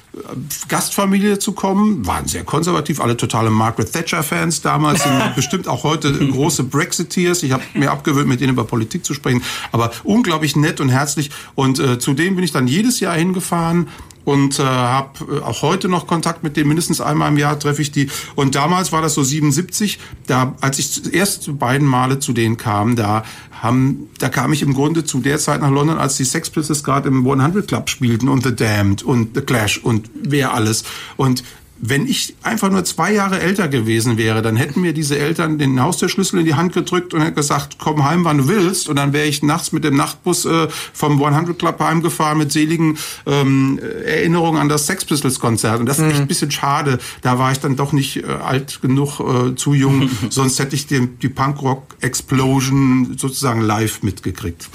Gastfamilie zu kommen. Waren sehr konservativ, alle totale Margaret Thatcher-Fans damals, sind bestimmt auch heute große Brexiteers. Ich habe mir abgewöhnt, mit denen über Politik zu sprechen, aber unglaublich nett und herzlich. Und äh, zudem bin ich dann jedes Jahr hingefahren und äh, habe äh, auch heute noch Kontakt mit denen. Mindestens einmal im Jahr treffe ich die. Und damals war das so 77. Da, als ich erst beiden Male zu denen kam, da haben, da kam ich im Grunde zu der Zeit nach London, als die Sex Pistols gerade im 100 Club spielten und The Damned und The Clash und wer alles. Und wenn ich einfach nur zwei Jahre älter gewesen wäre, dann hätten mir diese Eltern den Haustürschlüssel in die Hand gedrückt und hätten gesagt, komm heim, wann du willst. Und dann wäre ich nachts mit dem Nachtbus äh, vom 100 Club heimgefahren mit seligen ähm, Erinnerungen an das Sex Pistols Konzert. Und das ist echt ein bisschen schade. Da war ich dann doch nicht äh, alt genug, äh, zu jung. Sonst hätte ich den, die Punkrock Explosion sozusagen live mitgekriegt.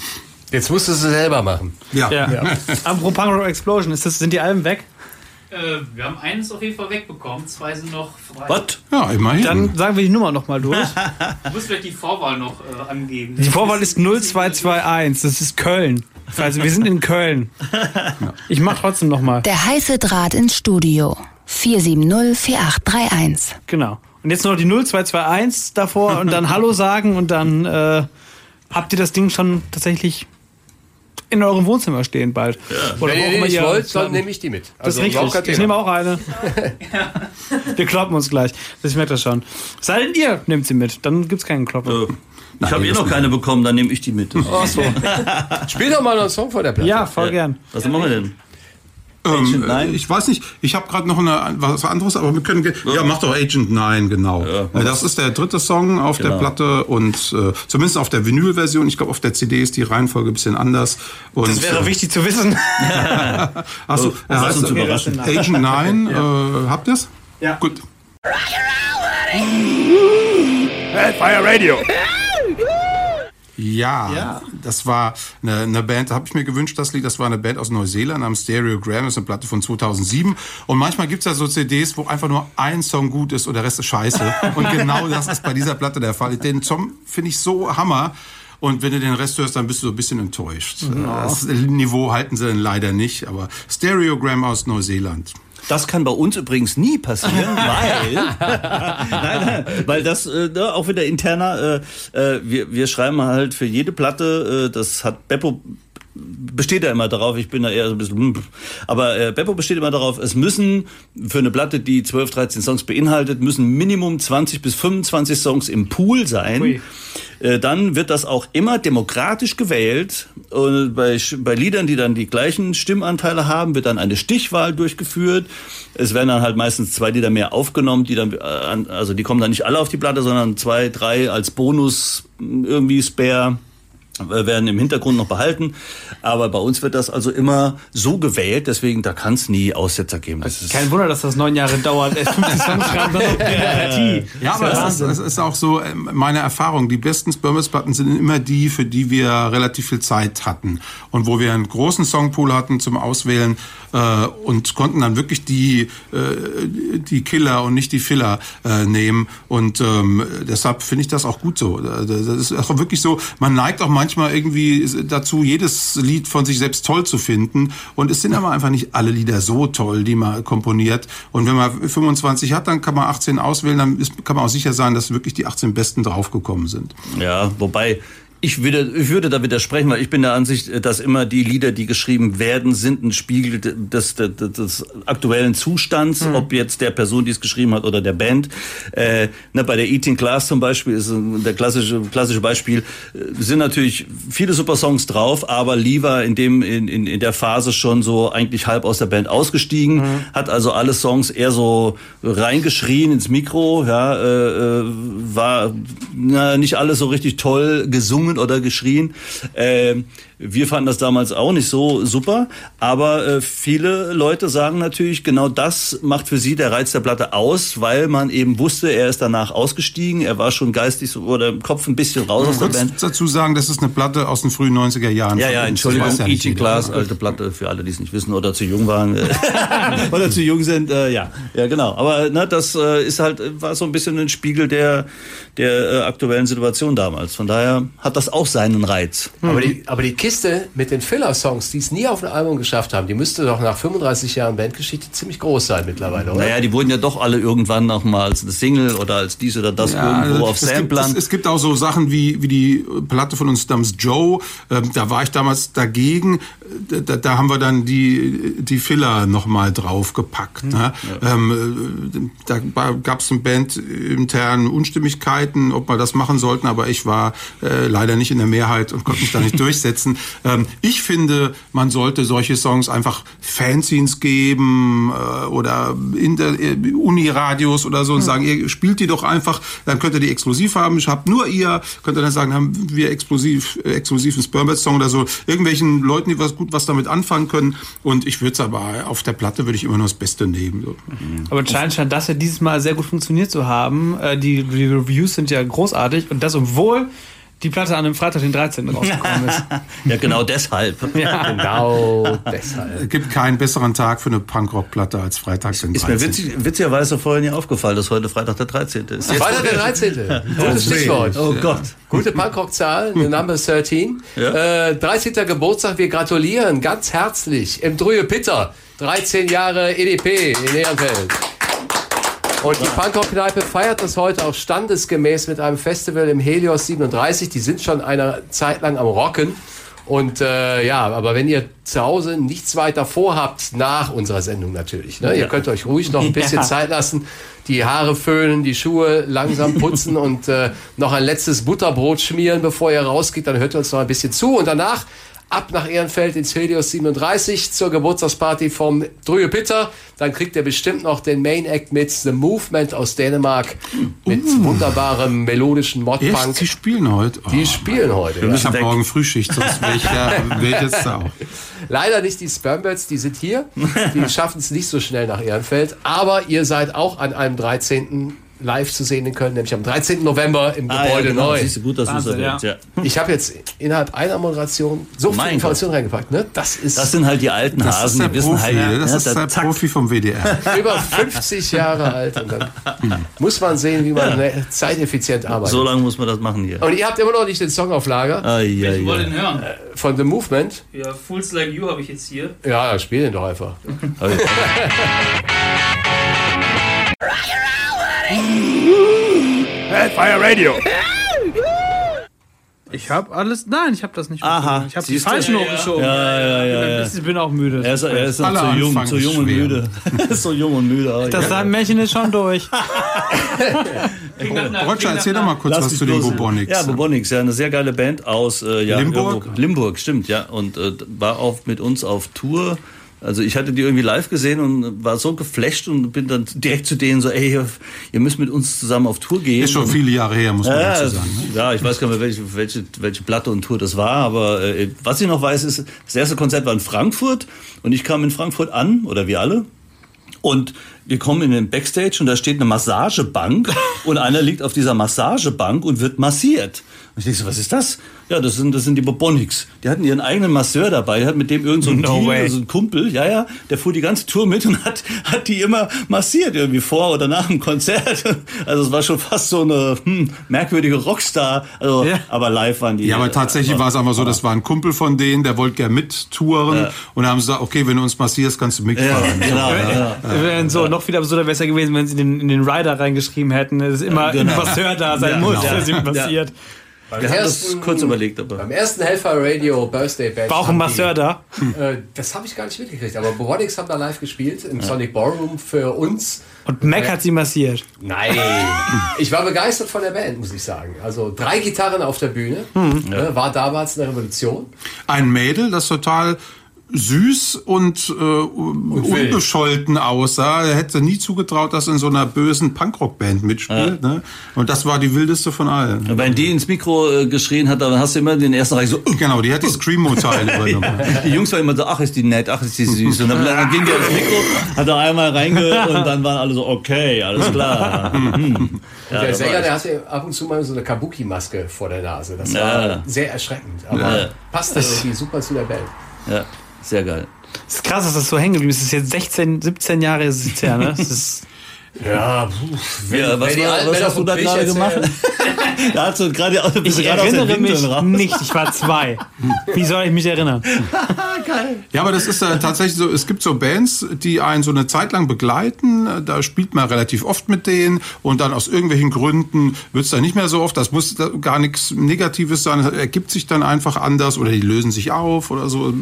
Jetzt musst du es selber machen. Ja. ja. Apropos Punk Rock Explosion, ist das, sind die Alben weg? Äh, wir haben eines auf jeden Fall wegbekommen, zwei sind noch frei. Was? Ja, immerhin. Dann sagen wir die Nummer nochmal durch. Du musst vielleicht die Vorwahl noch äh, angeben. Die Vorwahl ist 0221, das ist Köln. Also wir sind in Köln. Ich mach trotzdem nochmal. Der heiße Draht ins Studio. 470-4831. Genau. Und jetzt noch die 0221 davor und dann Hallo sagen und dann äh, habt ihr das Ding schon tatsächlich in eurem Wohnzimmer stehen bald. Oder Wenn ihr nicht wollt, dann nehme ich die mit. Das ist richtig. Ich nehme auch eine. Wir kloppen uns gleich. Ich merke das schon. Sei denn ihr nehmt sie mit, dann gibt's keinen Kloppen. Äh, ich habe eh noch keine bekommen, dann nehme ich die mit. Ach so. Spiel doch mal einen Song vor der Platte. Ja, voll gern. Was machen wir denn? Ähm, Agent Nine? Ich weiß nicht, ich habe gerade noch eine, was anderes, aber wir können. ge- Ja, mach doch Agent 9, genau. Ja, Äh, das ist der dritte Song auf der Genau. Platte und äh, zumindest auf der Vinyl-Version. Ich glaube, auf der CD ist die Reihenfolge ein bisschen anders. Und, Das wäre äh, wichtig zu wissen. Achso, er lass heißt uns überraschen. Agent 9. äh, habt ihr's? Ja. Gut. Fire Radio. Ja, das war eine, eine Band, da habe ich mir gewünscht, das Lied, das war eine Band aus Neuseeland namens Stereogram, das ist eine Platte von 2007. Und manchmal gibt's ja so CDs, wo einfach nur ein Song gut ist und der Rest ist scheiße. Und genau das ist bei dieser Platte der Fall. Den Song finde ich so Hammer. Und wenn du den Rest hörst, dann bist du so ein bisschen enttäuscht. Das Niveau halten sie dann leider nicht, aber Stereogram aus Neuseeland. Das kann bei uns übrigens nie passieren, weil nein, nein, weil das äh, ne, auch wieder interner. Äh, äh, wir wir schreiben halt für jede Platte. Äh, das hat Beppo besteht er immer darauf. Ich bin da eher so ein bisschen. hm. Aber äh, Beppo besteht immer darauf. Es müssen für eine Platte, die 12, 13 Songs beinhaltet, müssen Minimum 20 bis 25 Songs im Pool sein. Ui. Äh, dann wird das auch immer demokratisch gewählt. Und bei, bei Liedern, die dann die gleichen Stimmanteile haben, wird dann eine Stichwahl durchgeführt. Es werden dann halt meistens zwei Lieder mehr aufgenommen, die dann, äh, also die kommen dann nicht alle auf die Platte, sondern zwei, drei als Bonus irgendwie Spare werden im Hintergrund noch behalten. Aber bei uns wird das also immer so gewählt, deswegen da kann es nie Aussetzer geben. Das ist Kein Wunder, dass das neun Jahre dauert. Erst 50 Songs schreiben, dann noch Demokratie. Ja, aber es ist, es ist auch so äh, meine Erfahrung. Die besten Spermers-Platten sind immer die, für die wir relativ viel Zeit hatten und wo wir einen großen Songpool hatten zum Auswählen äh, und konnten dann wirklich die äh, die Killer und nicht die Filler äh, nehmen. Und ähm, deshalb finde ich das auch gut so. Das ist auch wirklich so. Man neigt auch manchmal irgendwie dazu, jedes Lied von sich selbst toll zu finden. Und es sind aber einfach nicht alle Lieder so toll, die man komponiert. Und wenn man 25 hat, dann kann man 18 auswählen. Dann ist, kann man auch sicher sein, dass wirklich die 18 Besten draufgekommen sind. Ja, wobei ich würde, ich würde da widersprechen, weil ich bin der Ansicht, dass immer die Lieder, die geschrieben werden, sind ein Spiegel des, des, des, aktuellen Zustands, ob jetzt der Person, die es geschrieben hat, oder der Band. Äh, ne, bei der Eating Glass zum Beispiel ist ein- der klassische, klassische Beispiel, äh, sind natürlich viele super Songs drauf, aber Lever in dem, in, in, in der Phase schon so eigentlich halb aus der Band ausgestiegen, hat also alle Songs eher so reingeschrien ins Mikro, ja, äh, äh, war na, nicht alles so richtig toll gesungen oder geschrien. Ähm, wir fanden das damals auch nicht so super, aber äh, viele Leute sagen natürlich, genau das macht für sie der Reiz der Platte aus, weil man eben wusste, er ist danach ausgestiegen, er war schon geistig so, oder im Kopf ein bisschen raus aus der Band. dazu sagen, das ist eine Platte aus den frühen 90er Jahren. Ja, ja. Entschuldigung, ja jeder. Class, alte Platte für alle, die es nicht wissen oder zu jung waren äh, oder zu jung sind, äh, ja, ja genau. Aber ne, das äh, ist halt war so ein bisschen ein Spiegel der der äh, aktuellen Situation damals. Von daher hat das auch seinen Reiz. Aber, die, aber die Kiste mit den Filler-Songs, die es nie auf ein Album geschafft haben, die müsste doch nach 35 Jahren Bandgeschichte ziemlich groß sein mittlerweile, oder? Naja, die wurden ja doch alle irgendwann noch mal als eine Single oder als dies oder das Ja, irgendwo also auf es gibt, Samplern. es, es gibt auch so Sachen wie, wie die Platte von uns namens Joe. Ähm, da war ich damals dagegen. Da, da haben wir dann die, die Filler nochmal draufgepackt. Ne? Ähm, äh, da gab es im Band intern Unstimmigkeiten, ob wir das machen sollten, aber ich war äh, leider nicht in der Mehrheit und konnte mich da nicht durchsetzen. Ähm, ich finde, man sollte solche Songs einfach Fanzines geben äh, oder in der äh, Uniradios oder so und sagen, ihr spielt die doch einfach, dann könnt ihr die exklusiv haben. Ich hab nur ihr, könnt ihr dann sagen, haben wir exklusiv, äh, exklusiven Spermbird-Song oder so. Irgendwelchen Leuten, die was gut was damit anfangen können. Und ich würde es aber auf der Platte würde ich immer nur das Beste nehmen. So. Aber anscheinend scheint das ja dieses Mal sehr gut funktioniert zu haben. Äh, Die, die Reviews sind ja großartig und das, obwohl die Platte an einem Freitag, den 13. rausgekommen ist. ja, genau deshalb. Ja. Genau deshalb. Es gibt keinen besseren Tag für eine Punkrock-Platte als Freitag den Ist mir 13. witzig, witzigerweise vorher nie aufgefallen, dass heute Freitag der 13. ist. Jetzt- Freitag der 13. Gutes Stichwort. Oh Gott. Gute Punkrock-Zahl, eine Number 13. Ja. Äh, 13. Geburtstag, wir gratulieren ganz herzlich im Drühe Pitter. 13 Jahre EDP in Ehrenfeld. Und die Punkrock-Kneipe feiert das heute auch standesgemäß mit einem Festival im Helios 37. Die sind schon eine Zeit lang am Rocken. Und äh, ja, aber wenn ihr zu Hause nichts weiter vorhabt, nach unserer Sendung natürlich, ne? ihr könnt euch ruhig noch ein bisschen Ja. Zeit lassen, die Haare föhnen, die Schuhe langsam putzen und äh, noch ein letztes Butterbrot schmieren, bevor ihr rausgeht, dann hört ihr uns noch ein bisschen zu und danach ab nach Ehrenfeld ins Helios 37 zur Geburtstagsparty vom Drühe Pitter. Dann kriegt ihr bestimmt noch den Main Act mit The Movement aus Dänemark mit wunderbarem melodischen? Modpunk. Sie spielen heute? Oh, Die spielen heute. Ja. ich habe morgen Frühschicht, sonst wäre ich, ja, wär jetzt da auch. Leider nicht die Spermbirds, die sind hier. Die schaffen es nicht so schnell nach Ehrenfeld. Aber ihr seid auch an einem 13. live zu sehen in Köln, nämlich am 13. November im Ah, Gebäude ja, genau. neu. Siehst du gut, dass du es ja. Ich habe jetzt innerhalb einer Moderation so viel Information reingepackt. Ne? Das ist Das sind halt die alten Das Hasen, der die wissen Profi, halt, das ja, ist der zack. Profi vom WDR. über 50 Jahre alt. Und dann muss man sehen, wie man ne, zeiteffizient arbeitet. So lange muss man das machen hier. und ihr habt immer noch nicht den Song auf Lager Ah, ja, Ich wollte ja. ihn hören. von The Movement. Ja, Fools Like You habe ich jetzt hier. Ja, spiel den doch einfach. Hellfire Radio. Ich habe alles. Nein, ich habe das nicht. Aha. Ich habe die falschen Ja, hochgeschoben. Ja, ja, ja, ja. Ich bin auch müde. Er ist, er ist noch zu jung, zu jung und müde. Ist so jung und müde. das ja. Märchen ist schon durch. Roger, erzähl doch mal kurz Lass was zu den Bubonics. Ja, Bubonics, ja, eine sehr geile Band aus äh, ja, Limburg? irgendwo- Limburg, stimmt, ja. Und äh, war auch mit uns auf Tour. Also ich hatte die irgendwie live gesehen und war so geflasht und bin dann direkt zu denen so, ey, ihr müsst mit uns zusammen auf Tour gehen. Ist schon viele Jahre her, muss man Ja, dazu sagen. Ne? ja, ich weiß gar nicht mehr, welche, welche, welche Platte und Tour das war, aber äh, was ich noch weiß, ist, das erste Konzert war in Frankfurt und ich kam in Frankfurt an, oder wir alle, und wir kommen in den Backstage und da steht eine Massagebank und einer liegt auf dieser Massagebank und wird massiert. Und ich denke so, was ist das? Ja, das sind, das sind die Bobonics. Die hatten ihren eigenen Masseur dabei, der hat mit dem irgend so ein, No Deal, way. so ein Kumpel, ja, ja, der fuhr die ganze Tour mit und hat, hat die immer massiert, irgendwie vor oder nach dem Konzert. Also es war schon fast so eine hm, merkwürdige Rockstar. Also, Ja. aber live waren die. Ja, aber tatsächlich war es einfach so, das war ein Kumpel von denen, der wollte gerne mittouren Ja. und dann haben sie gesagt, okay, wenn du uns massierst, kannst du Ja, mitfahren. genau, ja. Wäre so noch viel absurder besser gewesen, wenn sie den, in den Rider reingeschrieben hätten, dass immer Genau. ein Masseur da sein Ja, muss, genau. der sie Ja. massiert. Wir haben das kurz überlegt, aber. Beim ersten Hellfire Radio Birthday Bash. War auch ein Masseur da. Äh, das habe ich gar nicht mitgekriegt, aber Bubonics haben da live gespielt im Sonic Ballroom für uns. Und Mac hat sie massiert. Nein, ich war begeistert von der Band, muss ich sagen. Also drei Gitarren auf der Bühne, ne, war damals eine Revolution. Ein Mädel, das total süß und, äh, unbescholten aussah. Er hätte nie zugetraut, dass er in so einer bösen Punkrock-Band mitspielt. Ne? Und das war die wildeste von allen. Wenn die ins Mikro äh, geschrien hat, dann hast du immer den ersten Reich so. Genau, die hat die Screamo-Teile übernommen. Die Jungs waren immer so, ach ist die nett, ach ist die süß. Und dann, dann ging der ins Mikro, hat er einmal reinge und dann waren alle so, okay, alles klar. Mhm. Ja, der Sänger, der hatte ab und zu mal so eine Kabuki-Maske vor der Nase. Das Ja. war sehr erschreckend. Aber Ja. passte irgendwie super zu der Band. ja, sehr geil. Es ist krass, dass das so hängen geblieben ist. Es ist jetzt 16, 17 Jahre ist es her, ne? Das ist, Ja, Ja, was, wenn war, was hast du da gerade gemacht? da hast du gerade, ich erinnere mich raus. nicht. Ich war zwei. Wie soll ich mich erinnern? Ja, aber das ist äh, tatsächlich so, es gibt so Bands, die einen so eine Zeit lang begleiten, da spielt man relativ oft mit denen und dann aus irgendwelchen Gründen wird's dann nicht mehr so oft, das muss da gar nichts Negatives sein, das ergibt sich dann einfach anders oder die lösen sich auf oder so,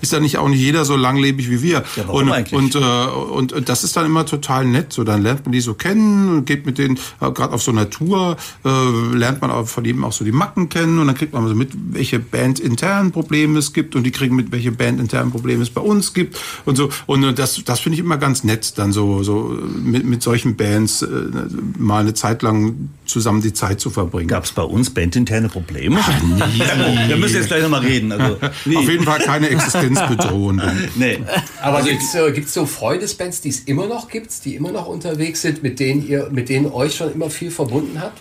ist ja nicht auch nicht jeder so langlebig wie wir. Ja, warum und, eigentlich? und, äh, und, und das ist dann immer total nett, so dann lernt man die so kennen und geht mit denen, äh, gerade auf so einer Tour, äh, lernt man auch von jedem auch so die Macken kennen und dann kriegt man so mit, welche Band internen Probleme es gibt und die kriegen mit, welche Band internen Probleme es bei uns gibt und so. Und äh, das, das finde ich immer ganz nett, dann so, so mit, mit solchen Bands äh, mal eine Zeit lang zusammen die Zeit zu verbringen. Gab es bei uns bandinterne Probleme? Wir müssen jetzt gleich nochmal reden. Also, nie. Auf jeden Fall keine existenzbedrohenden. Nee. Aber Also gibt's äh, gibt's so Freundesbands, die es immer noch gibt, die immer noch unterwegs sind, mit denen ihr, mit denen euch schon immer viel verbunden habt?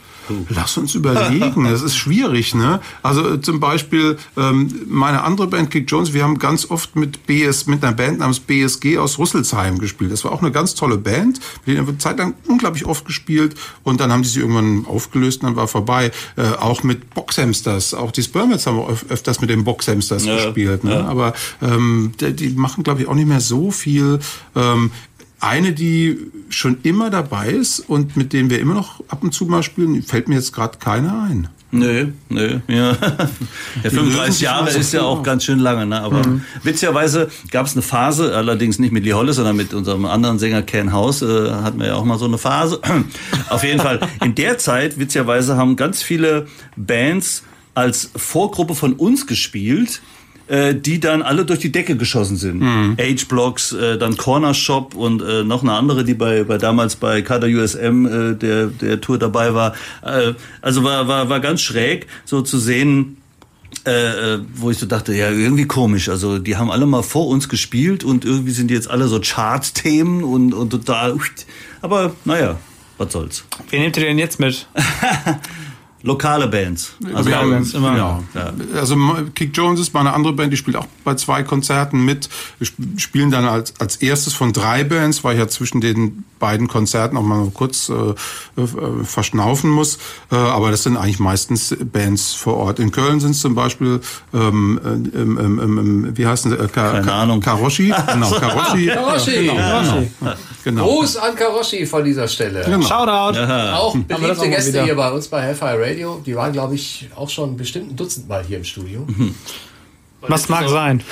Lass uns überlegen, das ist schwierig, ne? Also äh, zum Beispiel ähm, meine andere Band Kick Jones, wir haben ganz oft mit BS, mit einer Band namens BSG aus Rüsselsheim gespielt. Das war auch eine ganz tolle Band. Mit denen haben wir eine Zeit lang unglaublich oft gespielt und dann haben die sich irgendwann aufgelöst und dann war vorbei. Äh, auch mit Boxhamsters, auch die Spermats haben wir öf öfters mit den Boxhamsters Ja, gespielt. Ne? ja. Aber ähm, die, die machen, glaube ich, auch nicht mehr so viel. Ähm, eine, die schon immer dabei ist und mit denen wir immer noch ab und zu mal spielen, fällt mir jetzt gerade keiner ein. Nö, nö, ja. Der lösen 35 sich Jahre ist ja auch ganz schön lange, ne? Aber witzigerweise gab es eine Phase, allerdings nicht mit Lee Hollis, sondern mit unserem anderen Sänger Ken House, äh, hatten wir ja auch mal so eine Phase. Auf jeden Fall, in der Zeit, witzigerweise, haben ganz viele Bands als Vorgruppe von uns gespielt, äh, die dann alle durch die Decke geschossen sind. H-Blocks, äh, dann Corner Shop und äh, noch eine andere, die bei, bei damals bei Kader USM äh, der, der Tour dabei war. Äh, also war, war, war ganz schräg, so zu sehen, äh, äh, wo ich so dachte, ja, irgendwie komisch. Also die haben alle mal vor uns gespielt und irgendwie sind die jetzt alle so Chart-Themen und, und total. Aber naja, was soll's. Wen nehmt ihr denn jetzt mit? Lokale Bands. Also Lokale Bands, immer. Genau. Also Kick Jones ist mal eine andere Band, die spielt auch bei zwei Konzerten mit. Wir sp- spielen dann als, als erstes von drei Bands, weil ich ja zwischen den beiden Konzerten auch mal kurz äh, äh, verschnaufen muss. Äh, aber das sind eigentlich meistens Bands vor Ort. In Köln sind es zum Beispiel, ähm, äh, ähm, ähm, ähm, wie heißen sie? Äh, Ka Keine Ka Ahnung. Karoshi. Genau, Karoshi. Karoshi! Genau. Gruß an Karoshi von dieser Stelle. Genau. Shoutout! Auch beliebte Gäste wieder. hier bei uns bei Hellfire Radio. Die waren, glaube ich, auch schon bestimmt ein Dutzend Mal hier im Studio. Was mag sein?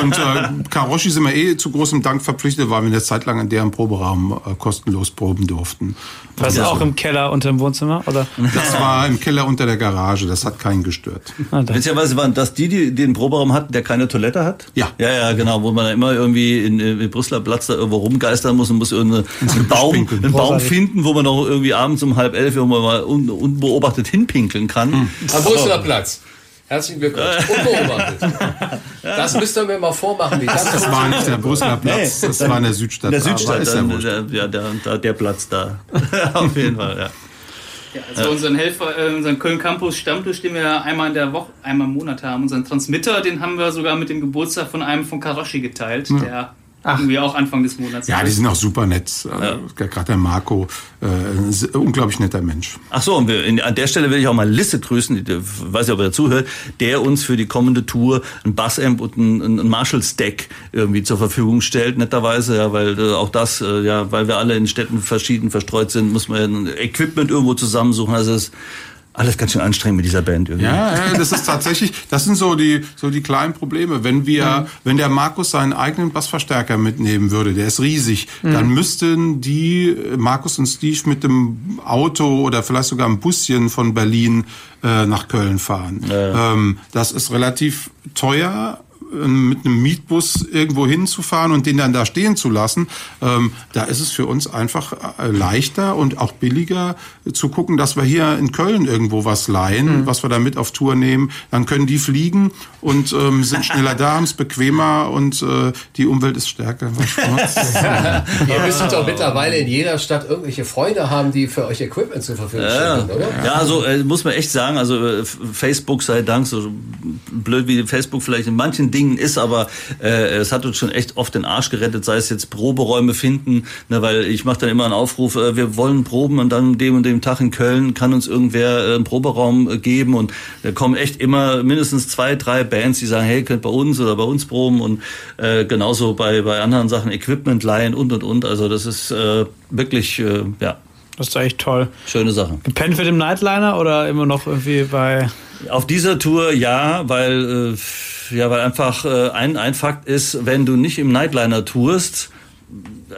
Und äh, Karoshi sind wir eh zu großem Dank verpflichtet, weil wir eine Zeit lang in deren Proberaum äh, kostenlos proben durften. Was auch im Keller unter dem Wohnzimmer? Oder? Das war im Keller unter der Garage, das hat keinen gestört. Ah. Witzigerweise waren das die, die den Proberaum hatten, der keine Toilette hat? Ja. Ja, ja, genau, wo man immer irgendwie in, in Brüsseler Platz da irgendwo rumgeistern muss und muss irgendeinen einen Baum, einen Baum finden, wo man auch irgendwie abends um halb elf irgendwo mal un, unbeobachtet hinpinkeln kann. Am Brüsseler Platz. Herzlichen Glückwunsch. Unbeobachtet. Das müsst ihr mir mal vormachen. Wie das, Das war nicht der Brüsseler Platz, Nee. das war in der Südstadt. In der Südstadt, ist ja dann, wurscht. der, ja, der, der, der Platz da. Auf jeden Fall, ja. Ja, also unseren Helfer, äh, unseren Köln Campus Stammtisch, den wir einmal in der Woche, einmal im Monat haben. Unseren Transmitter, den haben wir sogar mit dem Geburtstag von einem von Karoshi geteilt, der irgendwie auch Anfang des Monats. Ja, die sind auch super nett. Äh, Gerade der Marco, äh, unglaublich netter Mensch. Ach so, und wir, in, an der Stelle will ich auch mal Lisse grüßen, ich weiß nicht, ob er zuhört, der uns für die kommende Tour ein Bassamp und ein, ein Marshall-Stack irgendwie zur Verfügung stellt, netterweise, ja, weil äh, auch das, äh, ja, weil wir alle in Städten verschieden verstreut sind, muss man ja ein Equipment irgendwo zusammensuchen, also es alles ganz schön anstrengend mit dieser Band irgendwie. Ja, ja, das ist tatsächlich, das sind so die, so die kleinen Probleme. Wenn wir, wenn der Markus seinen eigenen Bassverstärker mitnehmen würde, der ist riesig, dann müssten die, äh, Markus und Steve mit dem Auto oder vielleicht sogar ein Buschen von Berlin äh, nach Köln fahren. Ähm, das ist relativ teuer mit einem Mietbus irgendwo hinzufahren und den dann da stehen zu lassen, ähm, da ist es für uns einfach äh, leichter und auch billiger zu gucken, dass wir hier in Köln irgendwo was leihen, mhm. was wir da mit auf Tour nehmen. Dann können die fliegen und ähm, sind schneller da, haben es bequemer und äh, die Umwelt ist stärker. Ihr müsstet doch mittlerweile in jeder Stadt irgendwelche Freunde haben, die für euch Equipment zur Verfügung stellen, ja. oder? Ja, also äh, muss man echt sagen, also äh, Facebook sei Dank, so blöd wie Facebook vielleicht in manchen Dingen ist, aber äh, es hat uns schon echt oft den Arsch gerettet, sei es jetzt Proberäume finden, ne, weil ich mache dann immer einen Aufruf, äh, wir wollen proben und dann dem und dem Tag in Köln kann uns irgendwer äh, einen Proberaum äh, geben und da kommen echt immer mindestens zwei, drei Bands, die sagen, hey, könnt bei uns oder bei uns proben und äh, genauso bei, bei anderen Sachen Equipment leihen und und und. Also das ist äh, wirklich, äh, ja. Das ist echt toll. Schöne Sache. Gepennt für den Nightliner oder immer noch irgendwie bei. Auf dieser Tour ja, weil, äh, ja, weil einfach äh, ein, ein Fakt ist, wenn du nicht im Nightliner tourst,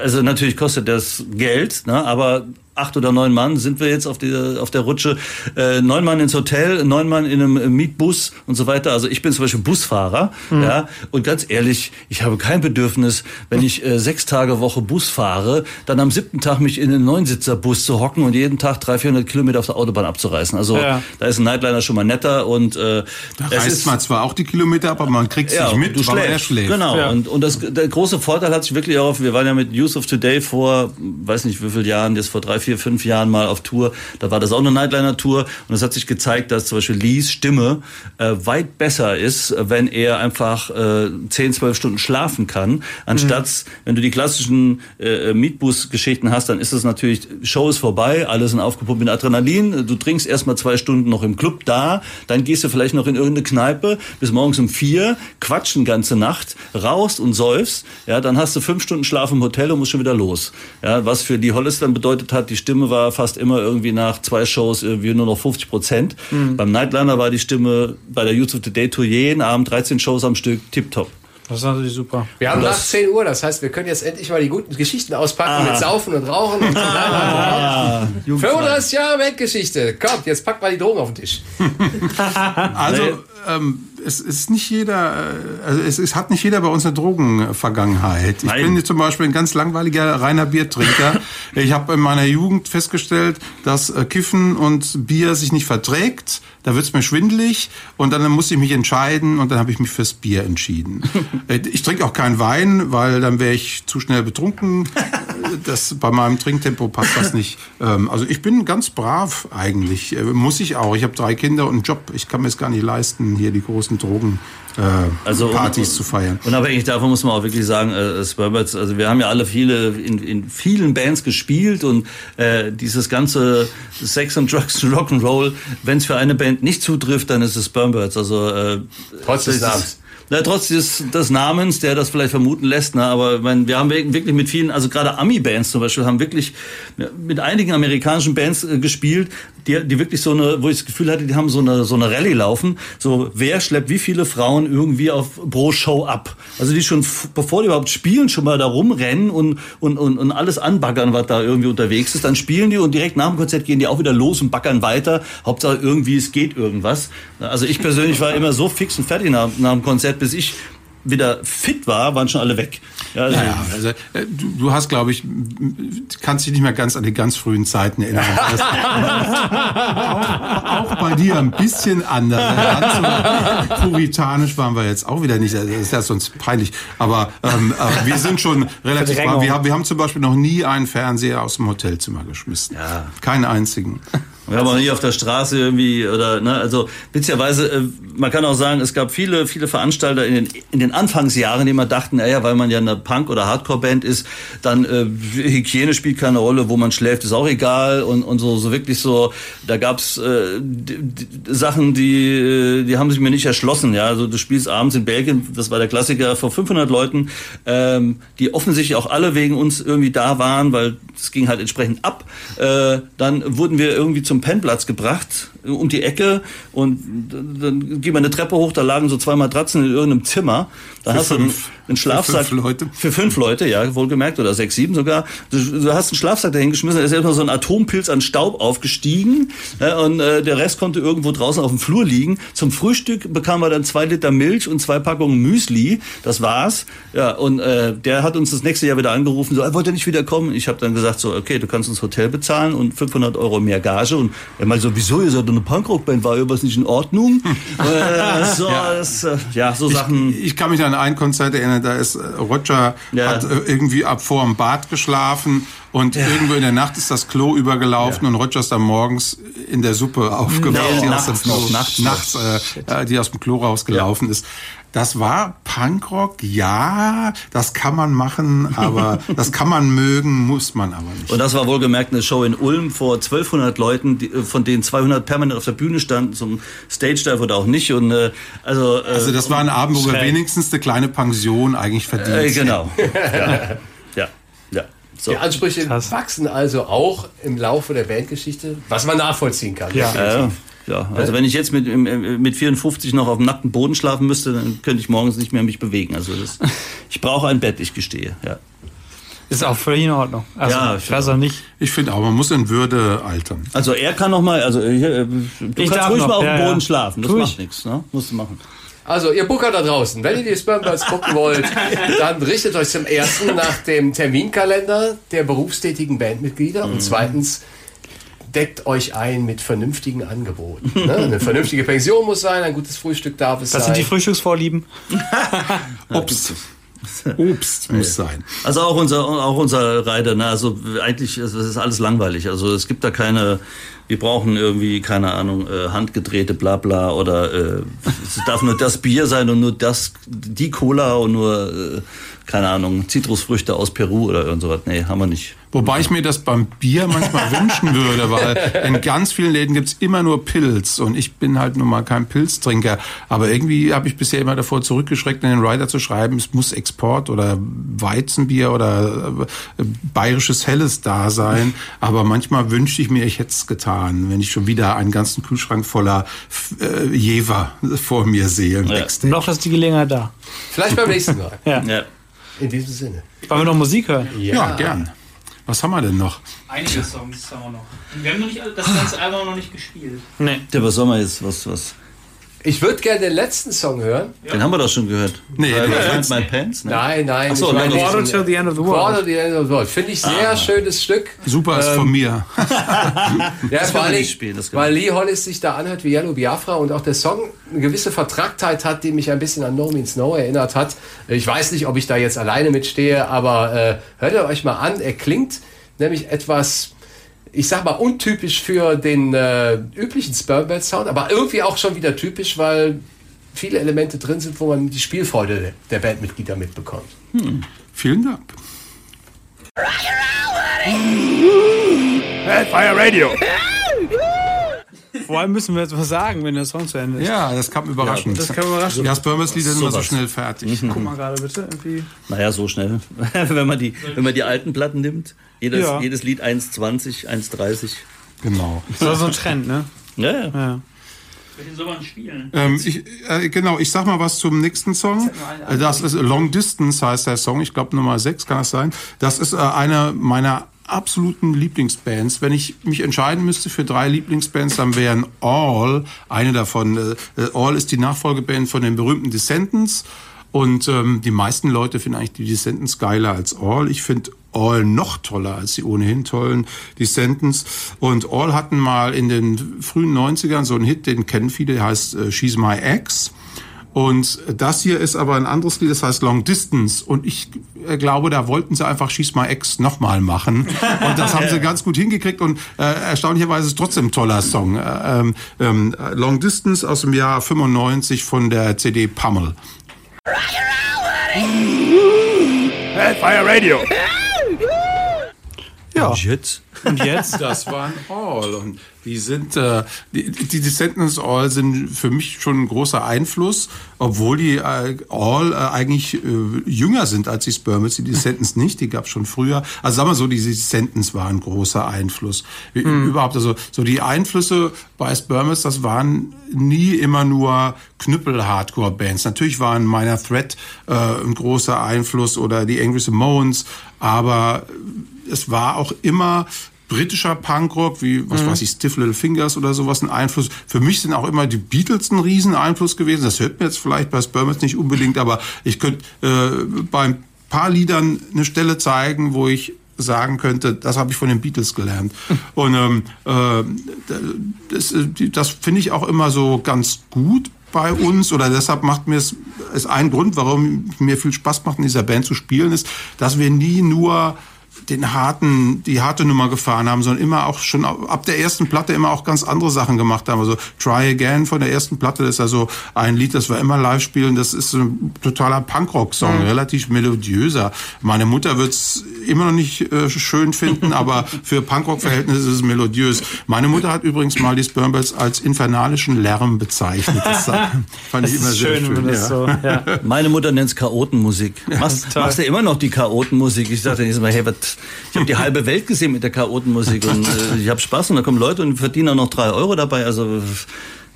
also natürlich kostet das Geld, ne, aber acht oder neun Mann sind wir jetzt auf der, auf der Rutsche. Äh, neun Mann ins Hotel, neun Mann in einem Mietbus und so weiter. Also ich bin zum Beispiel Busfahrer. Mhm. Ja, und ganz ehrlich, ich habe kein Bedürfnis, wenn ich äh, sechs Tage Woche Bus fahre, dann am siebten Tag mich in einen Neunsitzerbus zu hocken und jeden Tag 300, 400 Kilometer auf der Autobahn abzureißen. Also ja. da ist ein Nightliner schon mal netter und äh, da reißt man zwar auch die Kilometer ab, aber man kriegt es ja, nicht mit, du weil schläfst. schläft. Genau. Ja. Und, und das, der große Vorteil hat sich wirklich auch, wir waren ja mit Use of Today vor, weiß nicht wie viele Jahren, jetzt vor drei, vier, fünf Jahren mal auf Tour. Da war das auch eine Nightliner-Tour. Und es hat sich gezeigt, dass zum Beispiel Lees Stimme äh, weit besser ist, wenn er einfach äh, 10, 12 Stunden schlafen kann. Anstatt, mhm. wenn du die klassischen äh, Mietbus-Geschichten hast, dann ist es natürlich, Show ist vorbei, alle sind aufgepumpt mit Adrenalin. Du trinkst erstmal zwei Stunden noch im Club da, dann gehst du vielleicht noch in irgendeine Kneipe bis morgens um vier, quatschen ganze Nacht, rauchst und säufst. Ja, dann hast du fünf Stunden Schlaf im Hotel und musst schon wieder los. Ja, was für die Hollis dann bedeutet hat, die Stimme war fast immer irgendwie nach zwei Shows irgendwie nur noch 50 Prozent. Mhm. Beim Nightliner war die Stimme bei der Youth of the Day Tour jeden Abend 13 Shows am Stück tipptopp. Das ist natürlich super. Wir haben nach 10 Uhr, das heißt, wir können jetzt endlich mal die guten Geschichten auspacken ah. mit Saufen und Rauchen und. Ah. 35 Jahre Weltgeschichte. Kommt, jetzt packt mal die Drogen auf den Tisch. also, ähm, es ist nicht jeder, äh, also es, es hat nicht jeder bei uns eine Drogenvergangenheit. Ich bin zum Beispiel ein ganz langweiliger reiner Biertrinker. ich habe in meiner Jugend festgestellt, dass äh, Kiffen und Bier sich nicht verträgt. Da wird's mir schwindelig und dann musste ich mich entscheiden und dann habe ich mich fürs Bier entschieden. Äh, ich trinke auch keinen Wein, weil dann wäre ich zu schnell betrunken. Das, bei meinem Trinktempo passt das nicht. Ähm, also ich bin ganz brav eigentlich. Muss ich auch. Ich habe drei Kinder und einen Job. Ich kann mir es gar nicht leisten, hier die großen Drogen. Äh, also Partys zu feiern. Unabhängig davon muss man auch wirklich sagen, äh, Spurbirds, also wir haben ja alle viele in, in vielen Bands gespielt und äh, dieses ganze Sex and Drugs und Rock'n'Roll, wenn es für eine Band nicht zutrifft, dann ist es Spurbirds. Also äh, trotz des Namens. Na, trotz des, des Namens, der das vielleicht vermuten lässt, ne, aber mein, wir haben wirklich mit vielen, also gerade Ami-Bands zum Beispiel, haben wirklich mit einigen amerikanischen Bands äh, gespielt, die, die wirklich so eine, wo ich das Gefühl hatte, die haben so eine, so eine Rallye laufen, so wer schleppt wie viele Frauen irgendwie auf pro Show ab. Also die schon, bevor die überhaupt spielen, schon mal da rumrennen und, und, und, und alles anbaggern, was da irgendwie unterwegs ist, dann spielen die und direkt nach dem Konzert gehen die auch wieder los und baggern weiter. Hauptsache irgendwie, es geht irgendwas. Also ich persönlich war immer so fix und fertig nach, nach dem Konzert, bis ich wieder fit war, waren schon alle weg. Ja, also, naja, also äh, du, du, hast, glaube ich, kannst dich nicht mehr ganz an die ganz frühen Zeiten erinnern. auch, auch, bei dir ein bisschen anders. Ganz so puritanisch waren wir jetzt auch wieder nicht. Das ist ja sonst peinlich. Aber ähm, äh, wir sind schon relativ. Wir haben, wir haben zum Beispiel noch nie einen Fernseher aus dem Hotelzimmer geschmissen. Ja. Keinen einzigen. Wir haben auch nie auf der Straße irgendwie oder ne, also witzigerweise, äh, man kann auch sagen, es gab viele, viele Veranstalter in den, in den Anfangsjahren, die immer dachten, naja, weil man ja eine Punk- oder Hardcore-Band ist, dann äh, Hygiene spielt keine Rolle, wo man schläft, ist auch egal und, und so, so wirklich so, da gab's äh, die, die Sachen, die, äh, die haben sich mir nicht erschlossen, ja, also du spielst abends in Belgien, das war der Klassiker, vor 500 Leuten, ähm, die offensichtlich auch alle wegen uns irgendwie da waren, weil es ging halt entsprechend ab. Äh, dann wurden wir irgendwie zum Pennplatz gebracht, äh, um die Ecke und dann ging man eine Treppe hoch, da lagen so zwei Matratzen in irgendeinem Zimmer. Da hast du fünf. einen, einen Schlafsack. Für fünf Leute? Für fünf Leute, ja, wohlgemerkt, oder sechs, sieben sogar. Du, du hast einen Schlafsack dahin geschmissen, da ist erstmal so ein Atompilz an Staub aufgestiegen ja, und äh, der Rest konnte irgendwo draußen auf dem Flur liegen. Zum Frühstück bekamen wir dann zwei Liter Milch und zwei Packungen Müsli. Das war's. Ja, und äh, der hat uns das nächste Jahr wieder angerufen, so, er wollte nicht wiederkommen. Ich habe dann gesagt, so, okay, du kannst uns Hotel bezahlen und 500 Euro mehr Gage. Und er meinte so, wieso, ihr seid eine Punkrock-Band, war irgendwas nicht in Ordnung? äh, so, das, äh, ja, so Sachen. Ich, ich kann mich an ein Konzert erinnern, da ist äh, Roger Ja. hat äh, irgendwie ab vor dem Bad geschlafen und irgendwo in der Nacht ist das Klo übergelaufen und Roger ist dann morgens in der Suppe aufgewacht, die nachts aus dem Klo, nachts nachts, äh, die aus dem Klo rausgelaufen ist. Das war Punkrock, ja, das kann man machen, aber das kann man mögen, muss man aber nicht. Und das war wohlgemerkt eine Show in Ulm vor 1200 Leuten, die, von denen 200 permanent auf der Bühne standen, zum Stage Dive oder auch nicht. Und äh, also, äh, Also das war ein Abend, wo wir wenigstens eine kleine Pension eigentlich verdient äh, genau. ja, ja, ja. So. Die Ansprüche wachsen also auch im Laufe der Bandgeschichte, was man nachvollziehen kann. Ja. Ja, also wenn ich jetzt mit, mit 54 noch auf dem nackten Boden schlafen müsste, dann könnte ich morgens nicht mehr mich bewegen. Also das, ich brauche ein Bett, ich gestehe. Ja. Ist auch völlig in Ordnung. Also, Ja, ich weiß auch nicht. Ich finde auch, man muss in Würde altern. Also er kann noch mal, also äh, du Ich kannst darf ruhig noch, mal auf ja, dem Boden ja. schlafen, das Tu macht ich. nichts, ne? Musst du machen. Also, ihr Booker da draußen, wenn ihr die Spermbirds gucken wollt, dann richtet euch zum ersten nach dem Terminkalender der berufstätigen Bandmitglieder Mhm. und zweitens deckt euch ein mit vernünftigen Angeboten. Ne? Eine vernünftige Pension muss sein, ein gutes Frühstück darf es Das sein. sind die Frühstücksvorlieben. Obst. Obst muss sein. Also auch unser, auch unser Reiter, ne? also eigentlich ist es ist alles langweilig. Also es gibt da keine, wir brauchen irgendwie, keine Ahnung, äh, handgedrehte Blabla oder äh, es darf nur das Bier sein und nur das, die Cola und nur, äh, keine Ahnung, Zitrusfrüchte aus Peru oder irgend sowas. Nee, haben wir nicht. Wobei ich mir das beim Bier manchmal wünschen würde, weil in ganz vielen Läden gibt's immer nur Pilz und ich bin halt nun mal kein Pilztrinker. Aber irgendwie habe ich bisher immer davor zurückgeschreckt, in den Rider zu schreiben, es muss Export oder Weizenbier oder äh, bayerisches Helles da sein. Aber manchmal wünschte ich mir, ich hätte es getan, wenn ich schon wieder einen ganzen Kühlschrank voller äh, Jever vor mir sehe im Ja. Noch ist die Gelegenheit da. Vielleicht beim nächsten Mal. Ja. Ja. In diesem Sinne. Wollen wir noch Musik hören? Ja, gern. Was haben wir denn noch? Einige Songs haben wir noch. Wir haben noch nicht, das ganze Album noch nicht gespielt. Nee. Der, was soll man jetzt, was, was? Ich würde gerne den letzten Song hören. Den haben wir doch schon gehört. Nee, den Find letzten. My Pants, ne? Nein, nein. Ach so, ich meine Long Quarter till the end of the Quarter world. to the end of the world. Finde ich sehr schönes Stück. Super ist von mir. Ja, vor allem, nicht spielen, weil Lee Hollis sich da anhört wie Yellow Biafra und auch der Song eine gewisse Vertracktheit hat, die mich ein bisschen an No Means No erinnert hat. Ich weiß nicht, ob ich da jetzt alleine mitstehe, aber äh, hört ihr euch mal an. Er klingt nämlich etwas, ich sag mal, untypisch für den äh, üblichen Spermbell Sound, aber irgendwie auch schon wieder typisch, weil viele Elemente drin sind, wo man die Spielfreude der Bandmitglieder mitbekommt. Vielen Dank. Hellfire Radio. Vor allem müssen wir jetzt was sagen, wenn der Song zu Ende ist. Ja, das kam überraschend. das kam überraschend. Ja, Spermers Lieder sind immer so schnell fertig. Guck mal gerade bitte. Irgendwie. Naja, so schnell. wenn, man die, wenn man die alten Platten nimmt, jedes, Ja. jedes Lied 1,20, 1,30. Genau. Das ist so ein Trend, ne? Ja, ja. Ja. Welchen soll man spielen? Ähm, ich, äh, genau, ich sag mal was zum nächsten Song. Das ist Long Distance heißt der Song. Ich glaube Nummer 6 kann das sein. Das ist äh, eine meiner absoluten Lieblingsbands. Wenn ich mich entscheiden müsste für drei Lieblingsbands, dann wären All eine davon. Äh, äh, All ist die Nachfolgeband von den berühmten Descendants. Und ähm, die meisten Leute finden eigentlich die Descendants geiler als All. Ich finde All noch toller als die ohnehin tollen Descendants. Und All hatten mal in den frühen 90ern so einen Hit, den kennen viele, der heißt äh, She's My Ex. Und das hier ist aber ein anderes Lied, das heißt Long Distance. Und ich äh, glaube, da wollten sie einfach She's My Ex nochmal machen. Und das haben sie ganz gut hingekriegt. Und äh, erstaunlicherweise ist es trotzdem ein toller Song. Äh, ähm, ähm, Long Distance aus dem Jahr 95 von der CD Pummel. Hellfire Radio. Ja. Shit. Und jetzt? Das waren All. Und Die sind, äh, die, die Descendants All sind für mich schon ein großer Einfluss, obwohl die äh, All äh, eigentlich äh, jünger sind als die Spermits. Die Descendants nicht, die gab es schon früher. Also sagen wir so, die Descendants waren ein großer Einfluss. Mhm. Überhaupt, also so die Einflüsse bei Spermits, das waren nie immer nur Knüppel-Hardcore-Bands. Natürlich waren Minor Threat äh, ein großer Einfluss oder die Angry Samoans, aber es war auch immer britischer Punkrock, wie, was mhm. weiß ich, Stiff Little Fingers oder sowas ein Einfluss. Für mich sind auch immer die Beatles ein Rieseneinfluss gewesen. Das hört mir jetzt vielleicht bei Spermits nicht unbedingt, aber ich könnte äh, bei ein paar Liedern eine Stelle zeigen, wo ich sagen könnte, das habe ich von den Beatles gelernt. Und ähm, äh, das, das finde ich auch immer so ganz gut bei uns oder deshalb macht mir es ist ein Grund, warum mir viel Spaß macht in dieser Band zu spielen, ist, dass wir nie nur den harten, die harte Nummer gefahren haben, sondern immer auch schon ab der ersten Platte immer auch ganz andere Sachen gemacht haben. Also Try Again von der ersten Platte, das ist also ein Lied, das wir immer live spielen. Das ist ein totaler Punkrock-Song, mhm. relativ melodiöser. Meine Mutter wird's immer noch nicht äh, schön finden, aber für Punkrock-Verhältnisse ist es melodiös. Meine Mutter hat übrigens mal die Spermbells als infernalischen Lärm bezeichnet. Das fand das ich immer sehr schön. schön ja. So, ja. Meine Mutter nennt es Chaotenmusik. Machst, machst du immer noch die Chaotenmusik? Ich dachte nicht mal, hey, was ich habe die halbe Welt gesehen mit der Chaotenmusik und äh, ich habe Spaß und da kommen Leute und verdienen auch noch drei Euro dabei. Also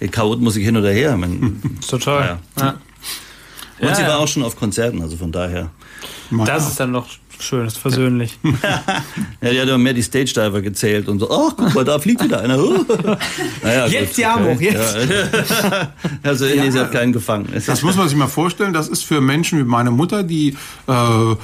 äh, Chaotenmusik hin oder her. Man, Total. Ja. Ja. Und ja, sie war auch schon auf Konzerten, also von daher. Das ist dann noch Schön, ist versöhnlich. ja, die hat immer mehr die Stage Diver gezählt und so, ach, guck mal, da fliegt wieder einer. naja, jetzt die Arm hoch, jetzt. Ja. also, ja. nee, sie hat keinen gefangen. Das muss man sich mal vorstellen, das ist für Menschen wie meine Mutter, die äh,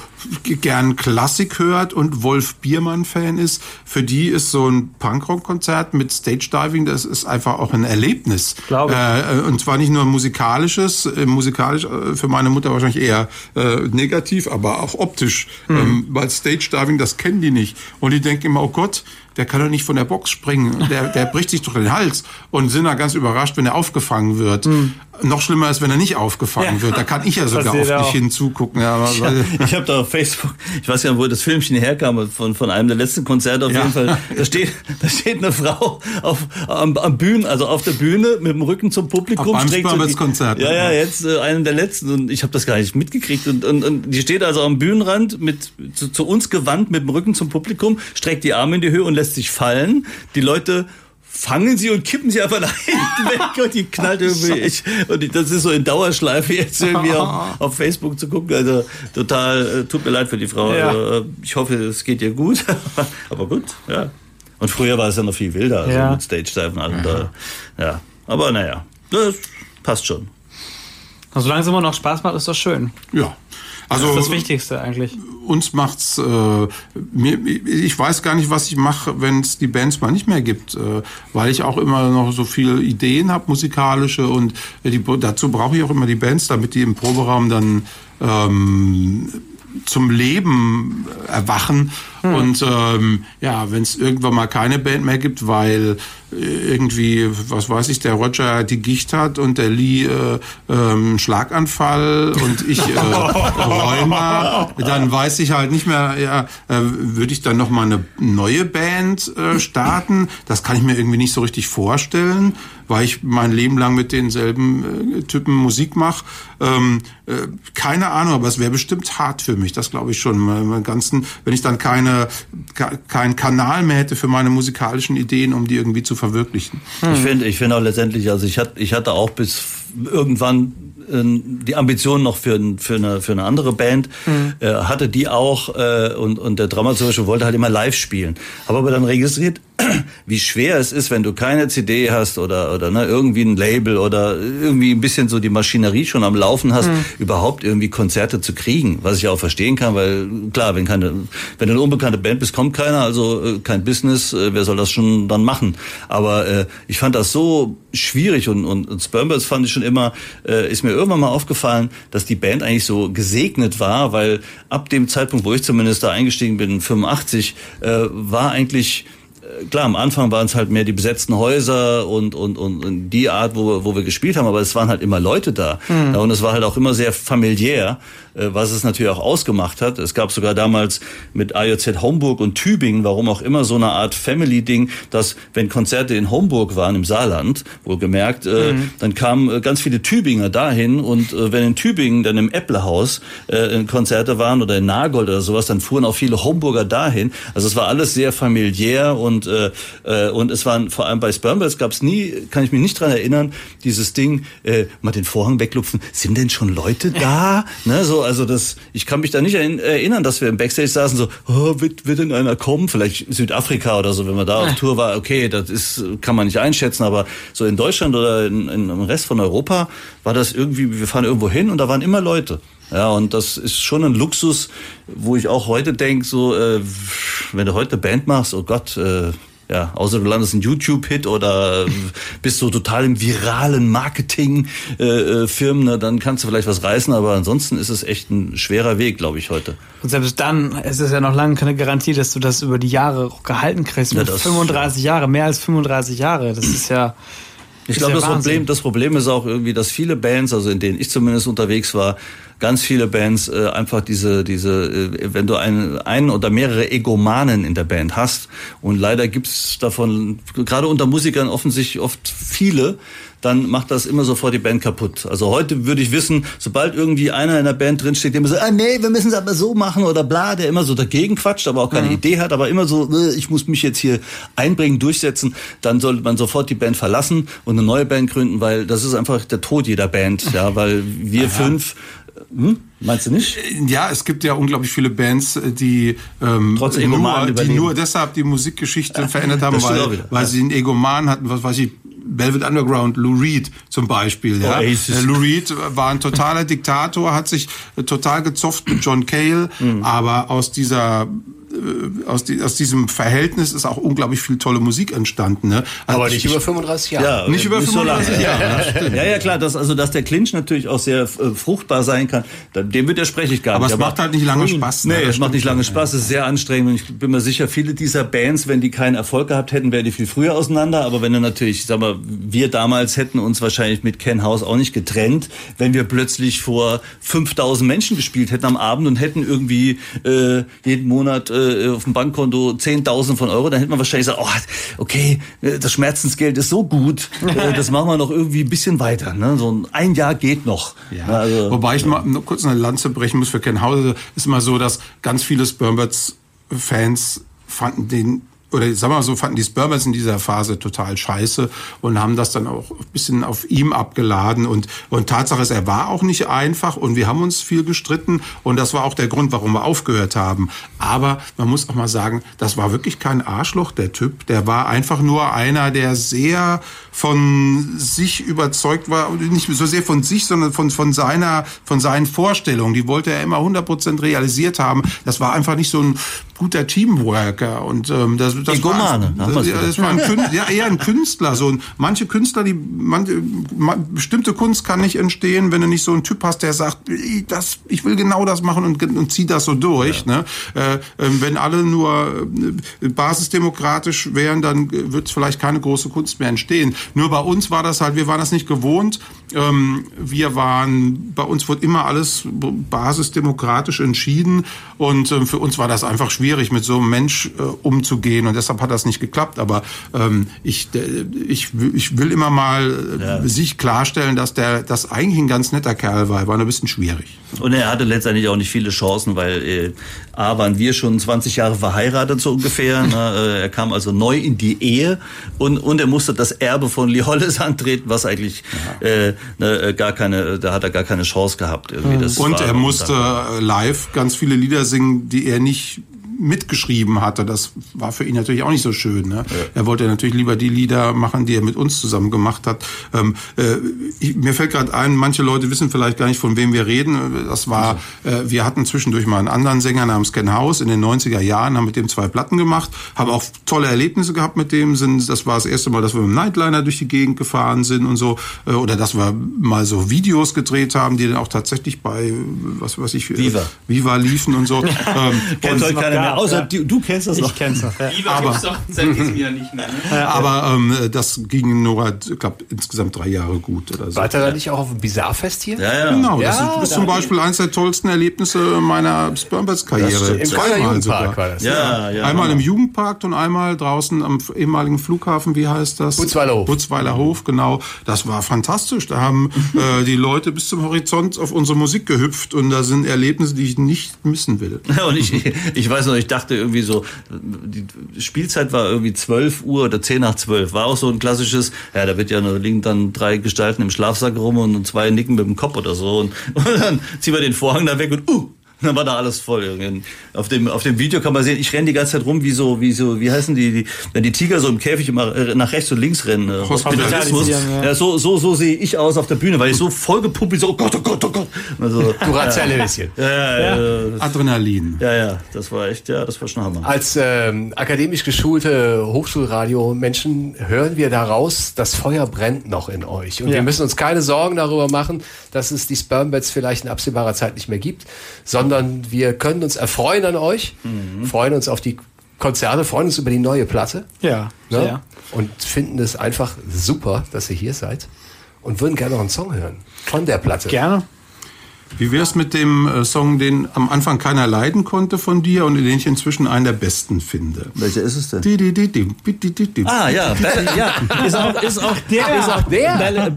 gern Klassik hört und Wolf Biermann-Fan ist, für die ist so ein Punkrock-Konzert mit Stage Diving, das ist einfach auch ein Erlebnis. Glaube ich. Äh, und zwar nicht nur musikalisches, äh, musikalisch äh, für meine Mutter wahrscheinlich eher äh, negativ, aber auch optisch. Mhm ähm, weil Stage Diving, das kennen die nicht. Und die denken immer, oh Gott, der kann doch nicht von der Box springen, der, der bricht sich doch den Hals und sind da ganz überrascht, wenn er aufgefangen wird. Mhm. Noch schlimmer ist, wenn er nicht aufgefangen ja. wird. Da kann ich ja sogar oft nicht hinzugucken. Ja, ich habe hab da auf Facebook, ich weiß ja, wo das Filmchen herkam, von, von einem der letzten Konzerte auf ja. jeden Fall. Da steht, da steht eine Frau auf, am, am Bühnen, also auf der Bühne mit dem Rücken zum Publikum. Auf beim Konzert. Ja, ja, jetzt äh, einen der letzten und ich habe das gar nicht mitgekriegt. Und, und, und die steht also am Bühnenrand mit zu, zu uns gewandt mit dem Rücken zum Publikum, streckt die Arme in die Höhe und lässt lässt sich fallen. Die Leute fangen sie und kippen sie einfach nach hinten weg und die knallt irgendwie. Ich, und das ist so in Dauerschleife jetzt irgendwie auf, auf Facebook zu gucken. Also total, äh, tut mir leid für die Frau. Ja. Also, äh, ich hoffe, es geht ihr gut. Aber gut, ja. Und früher war es ja noch viel wilder, also ja. mit Stage-Diven. Also da, ja. Aber naja, das passt schon. Also solange es immer noch Spaß macht, ist das schön. Ja. Also, das ist das Wichtigste eigentlich. Uns macht's, äh, mir, ich weiß gar nicht, was ich mache, wenn es die Bands mal nicht mehr gibt, äh, weil ich auch immer noch so viele Ideen habe, musikalische und die, dazu brauche ich auch immer die Bands, damit die im Proberaum dann ähm, zum Leben erwachen. Hm. Und ähm, ja, wenn es irgendwann mal keine Band mehr gibt, weil irgendwie, was weiß ich, der Roger die Gicht hat und der Lee äh, ähm, Schlaganfall und ich äh, Rheuma, dann weiß ich halt nicht mehr, ja, äh, würde ich dann noch mal eine neue Band äh, starten? Das kann ich mir irgendwie nicht so richtig vorstellen, weil ich mein Leben lang mit denselben äh, Typen Musik mache. Ähm, äh, keine Ahnung, aber es wäre bestimmt hart für mich, das glaube ich schon. Mein, ganzen, wenn ich dann keine, keinen Kanal mehr hätte für meine musikalischen Ideen, um die irgendwie zu verwirklichen. Ich finde ich finde auch letztendlich, also ich, hatte ich hatte auch bis irgendwann ähm, die Ambition noch für, für, eine, für eine andere Band, mhm. hatte die auch äh, und, und der Drama zum Beispiel wollte halt immer live spielen. Habe aber dann registriert, wie schwer es ist, wenn du keine CD hast oder, oder ne, irgendwie ein Label oder irgendwie ein bisschen so die Maschinerie schon am Laufen hast, mhm. überhaupt irgendwie Konzerte zu kriegen. Was ich auch verstehen kann, weil klar, wenn, keine, wenn du eine unbekannte Band bist, kommt keiner, also äh, kein Business, äh, wer soll das schon dann machen? Aber äh, ich fand das so schwierig und, und, und Spermbirds fand ich schon immer, äh, ist mir irgendwann mal aufgefallen, dass die Band eigentlich so gesegnet war, weil ab dem Zeitpunkt, wo ich zumindest da eingestiegen bin, 85, äh, war eigentlich klar, am Anfang waren es halt mehr die besetzten Häuser und, und, und, und die Art, wo, wo wir gespielt haben, aber es waren halt immer Leute da. Mhm. Ja, und es war halt auch immer sehr familiär, äh, was es natürlich auch ausgemacht hat. Es gab sogar damals mit AJZ Homburg und Tübingen, warum auch immer, so eine Art Family-Ding, dass wenn Konzerte in Homburg waren, im Saarland, wohlgemerkt, äh, mhm. dann kamen äh, ganz viele Tübinger dahin und äh, wenn in Tübingen dann im Äpplehaus äh, Konzerte waren oder in Nagold oder sowas, dann fuhren auch viele Homburger dahin. Also es war alles sehr familiär und äh, äh, und es waren vor allem bei Spermbirds gab es nie, kann ich mich nicht dran erinnern, dieses Ding, äh, mal den Vorhang weglupfen, sind denn schon Leute da? ne, so, also das, ich kann mich da nicht erinnern, dass wir im Backstage saßen, so, oh, wird, wird denn einer kommen? Vielleicht Südafrika oder so, wenn man da auf Tour war, okay, das ist, kann man nicht einschätzen, aber so in Deutschland oder in, in, im Rest von Europa war das irgendwie, wir fahren irgendwo hin und da waren immer Leute. Ja, und das ist schon ein Luxus, wo ich auch heute denke, so, äh, wenn du heute Band machst, oh Gott, äh, ja, außer du landest ein YouTube-Hit oder bist so total im viralen Marketing-Firmen, äh, ne, dann kannst du vielleicht was reißen, aber ansonsten ist es echt ein schwerer Weg, glaube ich, heute. Und selbst dann ist es ja noch lange keine Garantie, dass du das über die Jahre gehalten kriegst. Ja, 35 Jahre, mehr als 35 Jahre, das ist ja. Ich glaube, das Problem, das Problem ist auch irgendwie, dass viele Bands, also in denen ich zumindest unterwegs war, ganz viele Bands äh, einfach diese, diese, äh, wenn du einen, einen oder mehrere Egomanen in der Band hast und leider gibt's davon, gerade unter Musikern offensichtlich oft viele, dann macht das immer sofort die Band kaputt. Also heute würde ich wissen, sobald irgendwie einer in der Band drinsteht, der immer so, ah nee, wir müssen es aber so machen oder bla, der immer so dagegen quatscht, aber auch keine mhm. Idee hat, aber immer so, äh, ich muss mich jetzt hier einbringen, durchsetzen, dann sollte man sofort die Band verlassen und eine neue Band gründen, weil das ist einfach der Tod jeder Band, ja, weil wir Aha. fünf hm? Meinst du nicht? Ja, es gibt ja unglaublich viele Bands, die, ähm, Trotz nur, die nur deshalb die Musikgeschichte verändert haben, weil, weil sie einen Egoman hatten, was weiß ich, Velvet Underground, Lou Reed zum Beispiel. Ja. Oasis. Lou Reed war ein totaler Diktator, hat sich total gezofft mit John Cale, mhm. aber aus dieser äh, aus, die, aus diesem Verhältnis ist auch unglaublich viel tolle Musik entstanden. Ne? Also Aber nicht ich, über 35 Jahre. Ja, nicht über nicht 35 so Jahre. Ja, ja, ja, klar, dass, also dass der Clinch natürlich auch sehr äh, fruchtbar sein kann, dem widerspreche ich gar Aber nicht. Aber es macht halt nicht lange Spaß. Ne? Nee, es macht nicht lange Spaß, es ist sehr anstrengend und ich bin mir sicher, viele dieser Bands, wenn die keinen Erfolg gehabt hätten, wären die viel früher auseinander. Aber wenn du natürlich, sag mal, wir damals hätten uns wahrscheinlich mit Ken House auch nicht getrennt, wenn wir plötzlich vor 5000 Menschen gespielt hätten am Abend und hätten irgendwie äh, jeden Monat äh, auf dem Bankkonto 10.000 von Euro, dann hätte man wahrscheinlich gesagt, oh, okay, äh, das Schmerzensgeld ist so gut, äh, das machen wir noch irgendwie ein bisschen weiter. Ne? So ein Jahr geht noch. Ja. Also, Wobei ich mal nur kurz eine Lanze brechen muss für Ken Hause. Ist immer so, dass ganz viele Spermbirds-Fans fanden den oder sagen wir mal so, fanden die Spurbers in dieser Phase total scheiße und haben das dann auch ein bisschen auf ihm abgeladen. Und, und Tatsache ist, er war auch nicht einfach und wir haben uns viel gestritten und das war auch der Grund, warum wir aufgehört haben. Aber man muss auch mal sagen, das war wirklich kein Arschloch, der Typ. Der war einfach nur einer, der sehr von sich überzeugt war, nicht so sehr von sich, sondern von, von seiner, von seinen Vorstellungen. Die wollte er immer 100% realisiert haben. Das war einfach nicht so ein guter Teamworker und ähm, das, das Egomane, war, das, das war ein Künstler, ja, eher ein Künstler. So manche Künstler, die manche, bestimmte Kunst kann nicht entstehen, wenn du nicht so einen Typ hast, der sagt, ich, das, ich will genau das machen und, und zieht das so durch. Ja. Ne? Äh, äh, wenn alle nur äh, basisdemokratisch wären, dann wird vielleicht keine große Kunst mehr entstehen. Nur bei uns war das halt, wir waren das nicht gewohnt. Ähm, wir waren, bei uns wurde immer alles basisdemokratisch entschieden und ähm, für uns war das einfach schwierig, mit so einem Mensch äh, umzugehen und deshalb hat das nicht geklappt. Aber ähm, ich, ich, ich will immer mal ja. sich klarstellen, dass der das eigentlich ein ganz netter Kerl war. Er war ein bisschen schwierig. Und er hatte letztendlich auch nicht viele Chancen, weil äh, A waren wir schon 20 Jahre verheiratet so ungefähr. ne? Äh, er kam also neu in die Ehe und, und er musste das Erbe von Lee Hollis antreten, was eigentlich äh, ne, gar keine, da hat er gar keine Chance gehabt. Irgendwie. Das und er musste live ganz viele Lieder singen, die er nicht mitgeschrieben hatte. Das war für ihn natürlich auch nicht so schön. Ne? Ja. Er wollte natürlich lieber die Lieder machen, die er mit uns zusammen gemacht hat. Ähm, äh, ich, mir fällt gerade ein, manche Leute wissen vielleicht gar nicht, von wem wir reden. Das war, äh, wir hatten zwischendurch mal einen anderen Sänger namens Ken House in den 90er Jahren, haben mit dem zwei Platten gemacht, haben auch tolle Erlebnisse gehabt mit dem. Sind, das war das erste Mal, dass wir mit dem Nightliner durch die Gegend gefahren sind und so. Äh, oder dass wir mal so Videos gedreht haben, die dann auch tatsächlich bei, was weiß ich, Viva, Viva liefen und so. ähm, Kennt heute keiner Ja, außer du, du kennst das noch. Ich kenn's noch. Ja. Lieber gibt's doch seit diesem Jahr nicht mehr. Ne? Aber ähm, das ging nur, ich glaube, insgesamt drei Jahre gut oder so. Wart ihr da nicht auch auf dem Bizarrefest hier? Ja, ja. Genau, das Ja, ist, ist da- zum Beispiel eins der tollsten Erlebnisse meiner Kölner Zweimal Jugendpark sogar. war das. Ja, ja. Einmal im Jugendpark und einmal draußen am ehemaligen Flughafen, wie heißt das? Butzweiler Hof. Butzweiler Hof, genau. Das war fantastisch. Da haben äh, die Leute bis zum Horizont auf unsere Musik gehüpft und da sind Erlebnisse, die ich nicht missen will. Und ich, ich weiß noch, ich dachte irgendwie so, die Spielzeit war irgendwie 12 Uhr oder 10 nach 12. War auch so ein klassisches, ja, da wird ja da liegen dann drei Gestalten im Schlafsack rum und zwei nicken mit dem Kopf oder so. Und, und dann ziehen wir den Vorhang da weg und uh, dann war da alles voll. Auf dem, auf dem Video kann man sehen, ich renne die ganze Zeit rum wie so, wie so, wie heißen die, die wenn die Tiger so im Käfig immer äh, nach rechts und links rennen. äh, Hospitalismus. Ja, ja so, so, so sehe ich aus auf der Bühne, weil ich so voll gepumpt bin, so, oh Gott, oh Gott, oh Gott. Also, Duracell ein bisschen. ja, ja, ja, Adrenalin. ja, ja, das war echt, ja, das war schon Hammer. Als ähm, akademisch geschulte Hochschulradio-Menschen hören wir daraus, das Feuer brennt noch in euch. Und Ja. wir müssen uns keine Sorgen darüber machen, dass es die Spermbeds vielleicht in absehbarer Zeit nicht mehr gibt, sondern wir können uns erfreuen an euch, freuen uns auf die Konzerte, freuen uns über die neue Platte Ja, ne? sehr. und finden es einfach super, dass ihr hier seid und würden gerne noch einen Song hören von der Platte. Gerne. Wie wär's mit dem äh, Song, den am Anfang keiner leiden konnte von dir und den ich inzwischen einen der besten finde? Welcher ist es denn? Di, di, di, di, di, di, di, di. Ah ja, ja, ist auch ist auch der ist auch der. Bal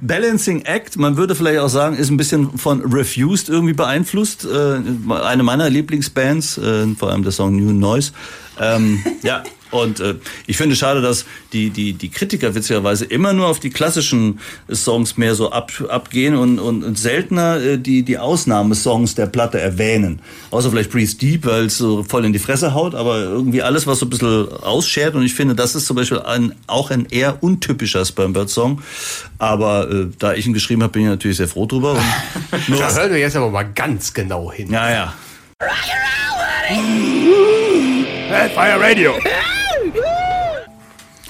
Balancing Act. Man würde vielleicht auch sagen, ist ein bisschen von Refused irgendwie beeinflusst. Äh, eine meiner Lieblingsbands, äh, vor allem der Song New Noise. Ähm, ja. Und äh, ich finde schade, dass die, die, die Kritiker witzigerweise immer nur auf die klassischen Songs mehr so ab, abgehen und, und, und seltener äh, die, die Ausnahmesongs der Platte erwähnen. Außer vielleicht Breeze Deep, weil es so voll in die Fresse haut, aber irgendwie alles, was so ein bisschen ausschert. Und ich finde, das ist zum Beispiel ein, auch ein eher untypischer Spermbird-Song. Aber äh, da ich ihn geschrieben habe, bin ich natürlich sehr froh drüber. Und nur, Da hören wir jetzt aber mal ganz genau hin. ja, ja. Hellfire Radio.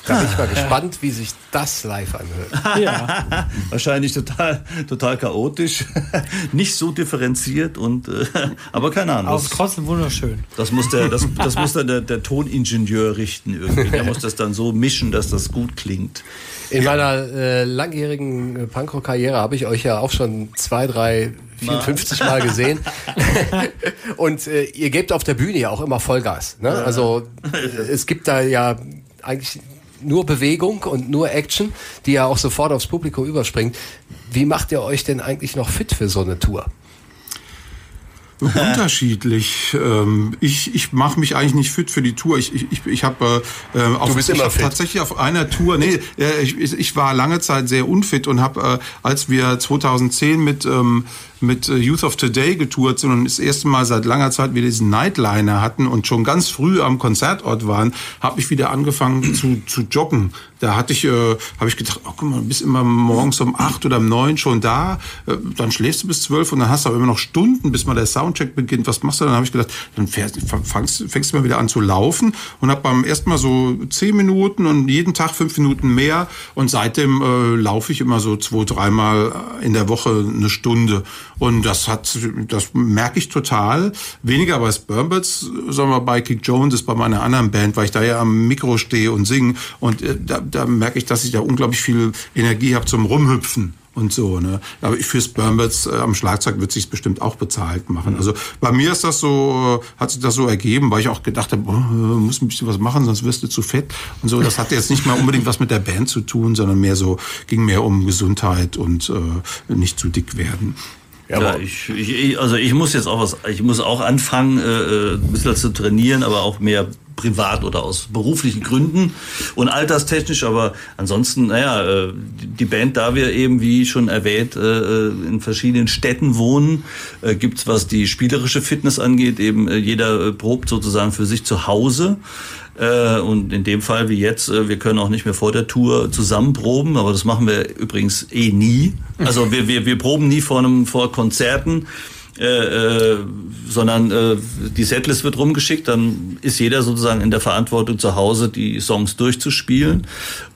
Da bin ich mal gespannt, wie sich das live anhört. Ja. Wahrscheinlich total, total chaotisch, nicht so differenziert und, äh, aber keine Ahnung. Aber Das, trotzdem wunderschön. das muss der, das, das muss dann der, der Toningenieur richten irgendwie. Der muss das dann so mischen, dass das gut klingt. In meiner äh, langjährigen äh, Punkrock-Karriere habe ich euch ja auch schon zwei, drei, 54 Mal gesehen. Und äh, ihr gebt auf der Bühne ja auch immer Vollgas. Ne? Also äh, es gibt da ja eigentlich nur Bewegung und nur Action, die ja auch sofort aufs Publikum überspringt. Wie macht ihr euch denn eigentlich noch fit für so eine Tour? Unterschiedlich. Ähm, ich ich mache mich eigentlich nicht fit für die Tour. Ich, ich, ich, ich habe äh, auf, ich hab fit. tatsächlich auf einer Tour, nee, äh, ich, ich ich war lange Zeit sehr unfit und habe, äh, als wir 2010 mit ähm, mit äh, Youth of Today getourt sind und das erste Mal seit langer Zeit wieder diesen Nightliner hatten und schon ganz früh am Konzertort waren, habe ich wieder angefangen zu, zu joggen. Da hatte ich, äh, habe ich gedacht, oh guck mal, du bist immer morgens um acht oder um neun schon da, äh, dann schläfst du bis zwölf und dann hast du aber immer noch Stunden, bis mal der Soundcheck beginnt. Was machst du dann? Habe ich gedacht, dann fährst, fängst, fängst du mal wieder an zu laufen und habe beim ersten Mal so zehn Minuten und jeden Tag fünf Minuten mehr und seitdem äh, laufe ich immer so zwei, dreimal in der Woche eine Stunde. Und das hat, das merke ich total. Weniger bei Spermbirds, sagen wir bei Kick Jones, ist bei meiner anderen Band, weil ich da ja am Mikro stehe und singe. Und äh, da, da merke ich, dass ich da unglaublich viel Energie habe zum Rumhüpfen und so. Ne? Aber für Spermbirds äh, am Schlagzeug wird sich bestimmt auch bezahlt machen. Also bei mir ist das so, äh, hat sich das so ergeben, weil ich auch gedacht habe, oh, muss ein bisschen was machen, sonst wirst du zu fett und so. Das hatte jetzt nicht mal unbedingt was mit der Band zu tun, sondern mehr so ging mehr um Gesundheit und äh, nicht zu dick werden. Ja, ich, ich, also ich muss jetzt auch was, ich muss auch anfangen, äh, ein bisschen zu trainieren, aber auch mehr privat oder aus beruflichen Gründen und alterstechnisch, aber ansonsten, naja, äh, die Band, da wir eben, wie schon erwähnt, äh, in verschiedenen Städten wohnen, äh, gibt's was die spielerische Fitness angeht, eben äh, jeder äh, probt sozusagen für sich zu Hause. Äh, und in dem Fall wie jetzt, äh, wir können auch nicht mehr vor der Tour zusammen proben, aber das machen wir übrigens eh nie. Also wir, wir, wir proben nie vor einem vor Konzerten. Äh, äh, sondern äh, die Setlist wird rumgeschickt, dann ist jeder sozusagen in der Verantwortung zu Hause, die Songs durchzuspielen.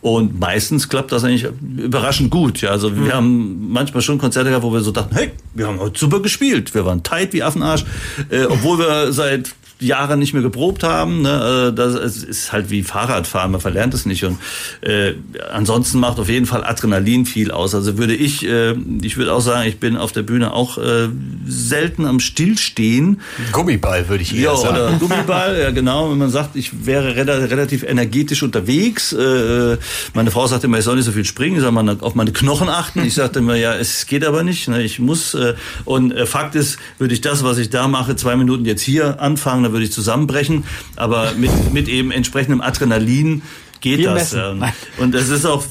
Und meistens klappt das eigentlich überraschend gut. Ja, also wir haben manchmal schon Konzerte gehabt, wo wir so dachten, hey, wir haben heute super gespielt, wir waren tight wie Affenarsch, äh, obwohl wir seit Jahre nicht mehr geprobt haben. Ne? Äh, das ist halt wie Fahrradfahren, man verlernt es nicht. Und äh, ansonsten macht auf jeden Fall Adrenalin viel aus. Also würde ich, äh, ich würde auch sagen, ich bin auf der Bühne auch äh, selten am Stillstehen. Gummiball würde ich eher ja, sagen. Oder Gummiball, ja genau. Wenn man sagt, ich wäre relativ energetisch unterwegs. Äh, meine Frau sagt immer, ich soll nicht so viel springen, ich soll mal auf meine Knochen achten. Ich sagte immer, ja, es geht aber nicht. Ne? Ich muss. Äh, und äh, Fakt ist, würde ich das, was ich da mache, zwei Minuten jetzt hier anfangen, dann würde ich zusammenbrechen. Aber mit, mit eben entsprechendem Adrenalin geht Wir das. messen. Ähm, Und es ist auch,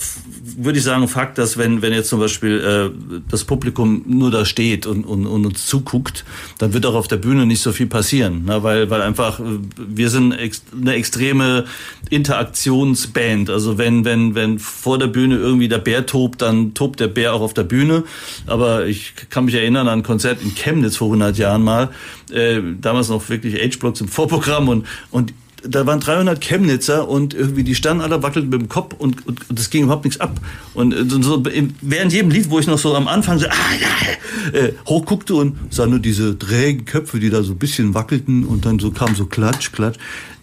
würde ich sagen, Fakt, dass wenn, wenn jetzt zum Beispiel äh, das Publikum nur da steht und, und, und uns zuguckt, dann wird auch auf der Bühne nicht so viel passieren. Ne? Weil, weil einfach, äh, wir sind ex eine extreme Interaktionsband. Also wenn, wenn, wenn vor der Bühne irgendwie der Bär tobt, dann tobt der Bär auch auf der Bühne. Aber ich kann mich erinnern an ein Konzert in Chemnitz vor 100 Jahren mal. Äh, damals noch wirklich H-Blocks im Vorprogramm und, und da waren 300 Chemnitzer und irgendwie die standen alle wackelten mit dem Kopf und, und, und das ging überhaupt nichts ab. Und äh, so, so während jedem Lied, wo ich noch so am Anfang so ah, ja, äh, hochguckte und sah nur diese trägen Köpfe, die da so ein bisschen wackelten und dann so kam so Klatsch, Klatsch.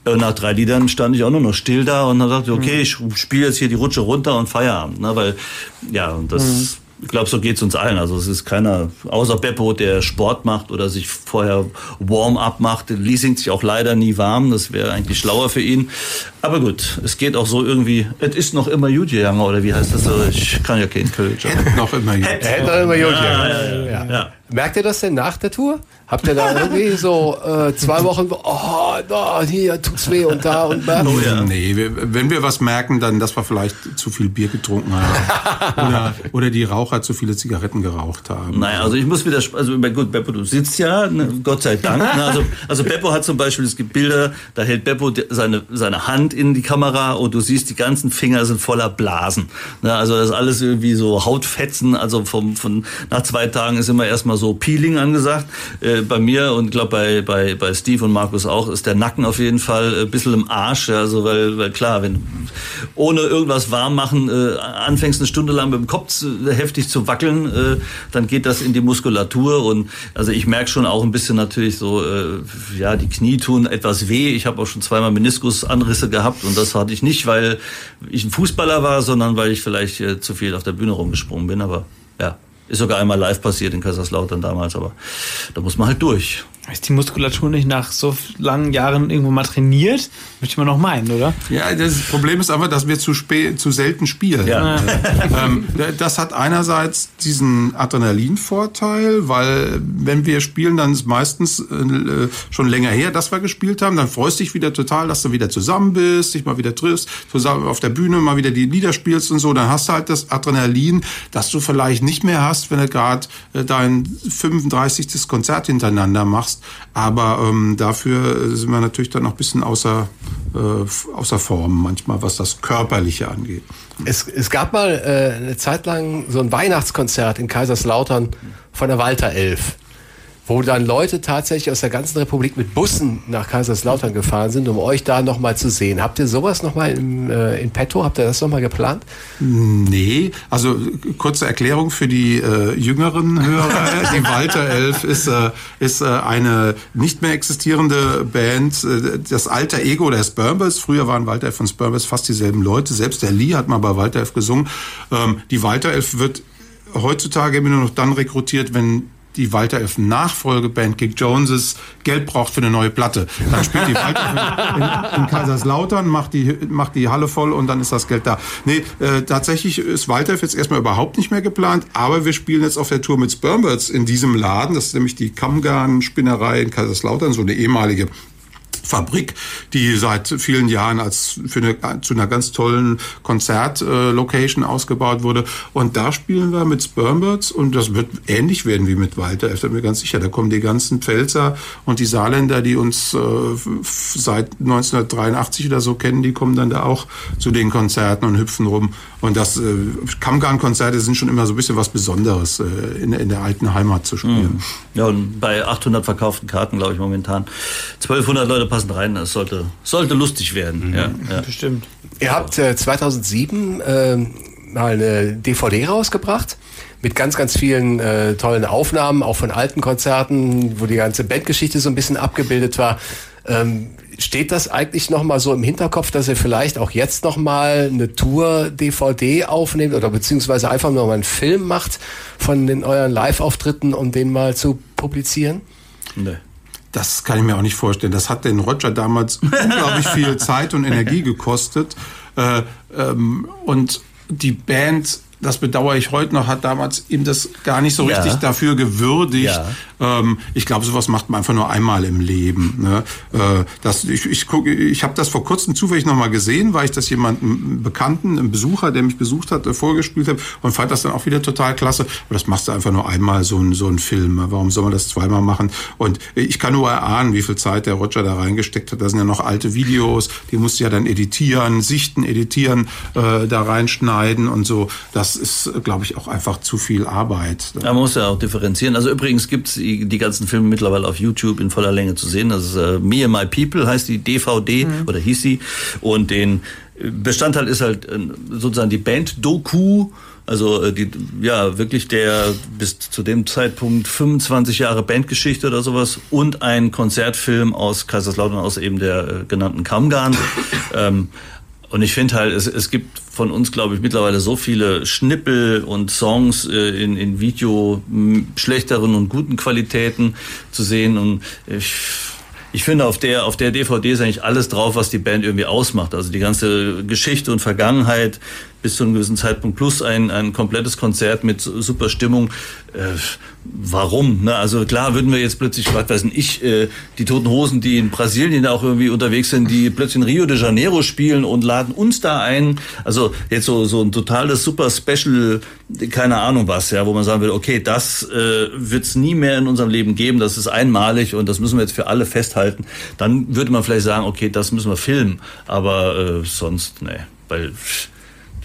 Und nach drei Liedern stand ich auch nur noch still da und dann dachte ich, okay, ich spiele jetzt hier die Rutsche runter und Feierabend. Ne? Weil, ja, und das... Mhm. Ich glaube, so geht's uns allen. Also es ist keiner, außer Beppo, der Sport macht oder sich vorher Warm-up macht. Lee singt sich auch leider nie warm. Das wäre eigentlich schlauer für ihn. Aber gut, es geht auch so irgendwie. Es ist noch immer gegangen, oder wie heißt das so? Ich kann ja kein Kölsch. noch immer gut. Hätte noch immer Ja, ja, ja, ja. Merkt ihr das denn nach der Tour? Habt ihr da irgendwie so äh, zwei Wochen, oh, da, hier tut's weh und da und da? Oh ja. Nee, wir, wenn wir was merken, dann, dass wir vielleicht zu viel Bier getrunken haben. oder, oder die Raucher zu viele Zigaretten geraucht haben. Naja, also ich muss wieder, also gut, Beppo, du sitzt ja, ne, Gott sei Dank. Ne, also, also Beppo hat zum Beispiel, es gibt Bilder, da hält Beppo seine, seine Hand in die Kamera und du siehst, die ganzen Finger sind voller Blasen. Ne, also das ist alles irgendwie so Hautfetzen, also vom, von, nach zwei Tagen ist immer erstmal so Peeling angesagt. Äh, bei mir und glaube bei, bei, bei Steve und Markus auch ist der Nacken auf jeden Fall ein bisschen im Arsch. Ja, also weil, weil klar, wenn ohne irgendwas warm machen äh, anfängst eine Stunde lang mit dem Kopf zu, heftig zu wackeln, äh, dann geht das in die Muskulatur und also ich merke schon auch ein bisschen natürlich so, äh, ja, die Knie tun etwas weh. Ich habe auch schon zweimal Meniskusanrisse gehabt und das hatte ich nicht, weil ich ein Fußballer war, sondern weil ich vielleicht äh, zu viel auf der Bühne rumgesprungen bin. Aber ja, ist sogar einmal live passiert in Kaiserslautern damals, aber da muss man halt durch. Ist die Muskulatur nicht nach so langen Jahren irgendwo mal trainiert? Möchte man noch meinen, oder? Ja, das Problem ist aber, dass wir zu, spät, zu selten spielen. Ja. ähm, das hat einerseits diesen Adrenalinvorteil, weil wenn wir spielen, dann ist meistens äh, schon länger her, dass wir gespielt haben. Dann freust du dich wieder total, dass du wieder zusammen bist, dich mal wieder triffst, zusammen auf der Bühne mal wieder die Lieder spielst und so. Dann hast du halt das Adrenalin, das du vielleicht nicht mehr hast, wenn du gerade äh, dein 35. Konzert hintereinander machst. Aber ähm, dafür sind wir natürlich dann noch ein bisschen außer, äh, außer Form manchmal, was das Körperliche angeht. Es, es gab mal äh, eine Zeit lang so ein Weihnachtskonzert in Kaiserslautern von der Walter Elf, wo dann Leute tatsächlich aus der ganzen Republik mit Bussen nach Kaiserslautern gefahren sind, um euch da nochmal zu sehen. Habt ihr sowas nochmal im, äh, in petto? Habt ihr das nochmal geplant? Nee, also kurze Erklärung für die äh, jüngeren Hörer. die Walter Elf ist, äh, ist äh, eine nicht mehr existierende Band. Äh, Das alter Ego der Spermbers. Früher waren Walter Elf und Spermbers fast dieselben Leute. Selbst der Lee hat mal bei Walter Elf gesungen. Ähm, die Walter Elf wird heutzutage immer nur noch dann rekrutiert, wenn die Walter Elf Nachfolgeband Kick Joneses Geld braucht für eine neue Platte. Dann spielt die Walter in, in Kaiserslautern, macht die, macht die Halle voll und dann ist das Geld da. Nee, äh, tatsächlich ist Walter Elf jetzt erstmal überhaupt nicht mehr geplant, aber wir spielen jetzt auf der Tour mit Spermbirds in diesem Laden. Das ist nämlich die Kammgarn-Spinnerei in Kaiserslautern, so eine ehemalige Fabrik, die seit vielen Jahren als für eine, zu einer ganz tollen Konzertlocation äh, ausgebaut wurde. Und da spielen wir mit Spermbirds und das wird ähnlich werden wie mit Walter. Ich bin mir ganz sicher. Da kommen die ganzen Pfälzer und die Saarländer, die uns äh, seit 1983 oder so kennen, die kommen dann da auch zu den Konzerten und hüpfen rum. Und das äh, Kammgarn-Konzerte sind schon immer so ein bisschen was Besonderes, äh, in, in der alten Heimat zu spielen. Ja, und bei 800 verkauften Karten, glaube ich, momentan 1200 Leute passen rein. Das sollte, sollte lustig werden. Ja, ja. Bestimmt. Ihr habt äh, 2007 äh, mal eine DVD rausgebracht mit ganz, ganz vielen äh, tollen Aufnahmen, auch von alten Konzerten, wo die ganze Bandgeschichte so ein bisschen abgebildet war. Ähm, steht das eigentlich noch mal so im Hinterkopf, dass ihr vielleicht auch jetzt noch mal eine Tour DVD aufnehmt oder beziehungsweise einfach nur mal einen Film macht von den euren Live-Auftritten, um den mal zu publizieren? Nee. Das kann ich mir auch nicht vorstellen. Das hat den Roger damals unglaublich viel Zeit und Energie gekostet. Äh, ähm, und die Band das bedauere ich heute noch, hat damals ihm das gar nicht so ja. richtig dafür gewürdigt. Ja. Ähm, ich glaube, sowas macht man einfach nur einmal im Leben. Ne? Äh, das, ich ich, guck, ich habe das vor kurzem zufällig nochmal gesehen, weil ich das jemandem Bekannten, einem Besucher, der mich besucht hat, äh, vorgespielt habe und fand das dann auch wieder total klasse. Aber das machst du einfach nur einmal, so ein, so ein Film. Warum soll man das zweimal machen? Und ich kann nur erahnen, wie viel Zeit der Roger da reingesteckt hat. Da sind ja noch alte Videos, die musst du ja dann editieren, sichten, editieren, äh, da reinschneiden und so. Das das ist, glaube ich, auch einfach zu viel Arbeit. Man muss ja auch differenzieren. Also übrigens gibt es die ganzen Filme mittlerweile auf YouTube in voller Länge zu sehen. Das ist äh, Me and My People heißt die DVD mhm. oder hieß sie. Und den Bestandteil ist halt äh, sozusagen die Band-Doku. Also äh, die, ja, wirklich der bis zu dem Zeitpunkt 25 Jahre Bandgeschichte oder sowas und ein Konzertfilm aus Kaiserslautern, aus eben der äh, genannten Kamgarn. ähm, und ich finde halt, es, es gibt von uns, glaube ich, mittlerweile so viele Schnippel und Songs äh, in, in Video schlechteren und guten Qualitäten zu sehen. Und ich, ich finde, auf der, auf der DVD ist eigentlich alles drauf, was die Band irgendwie ausmacht. Also die ganze Geschichte und Vergangenheit, bis zu einem gewissen Zeitpunkt plus ein, ein komplettes Konzert mit super Stimmung. Äh, warum? Ne? Also klar würden wir jetzt plötzlich, was weiß ich, äh, die Toten Hosen, die in Brasilien auch irgendwie unterwegs sind, die plötzlich in Rio de Janeiro spielen und laden uns da ein. Also jetzt so, so ein totales super Special, keine Ahnung was, ja, wo man sagen will, okay, das äh, wird es nie mehr in unserem Leben geben, das ist einmalig und das müssen wir jetzt für alle festhalten. Dann würde man vielleicht sagen, okay, das müssen wir filmen, aber äh, sonst, ne, weil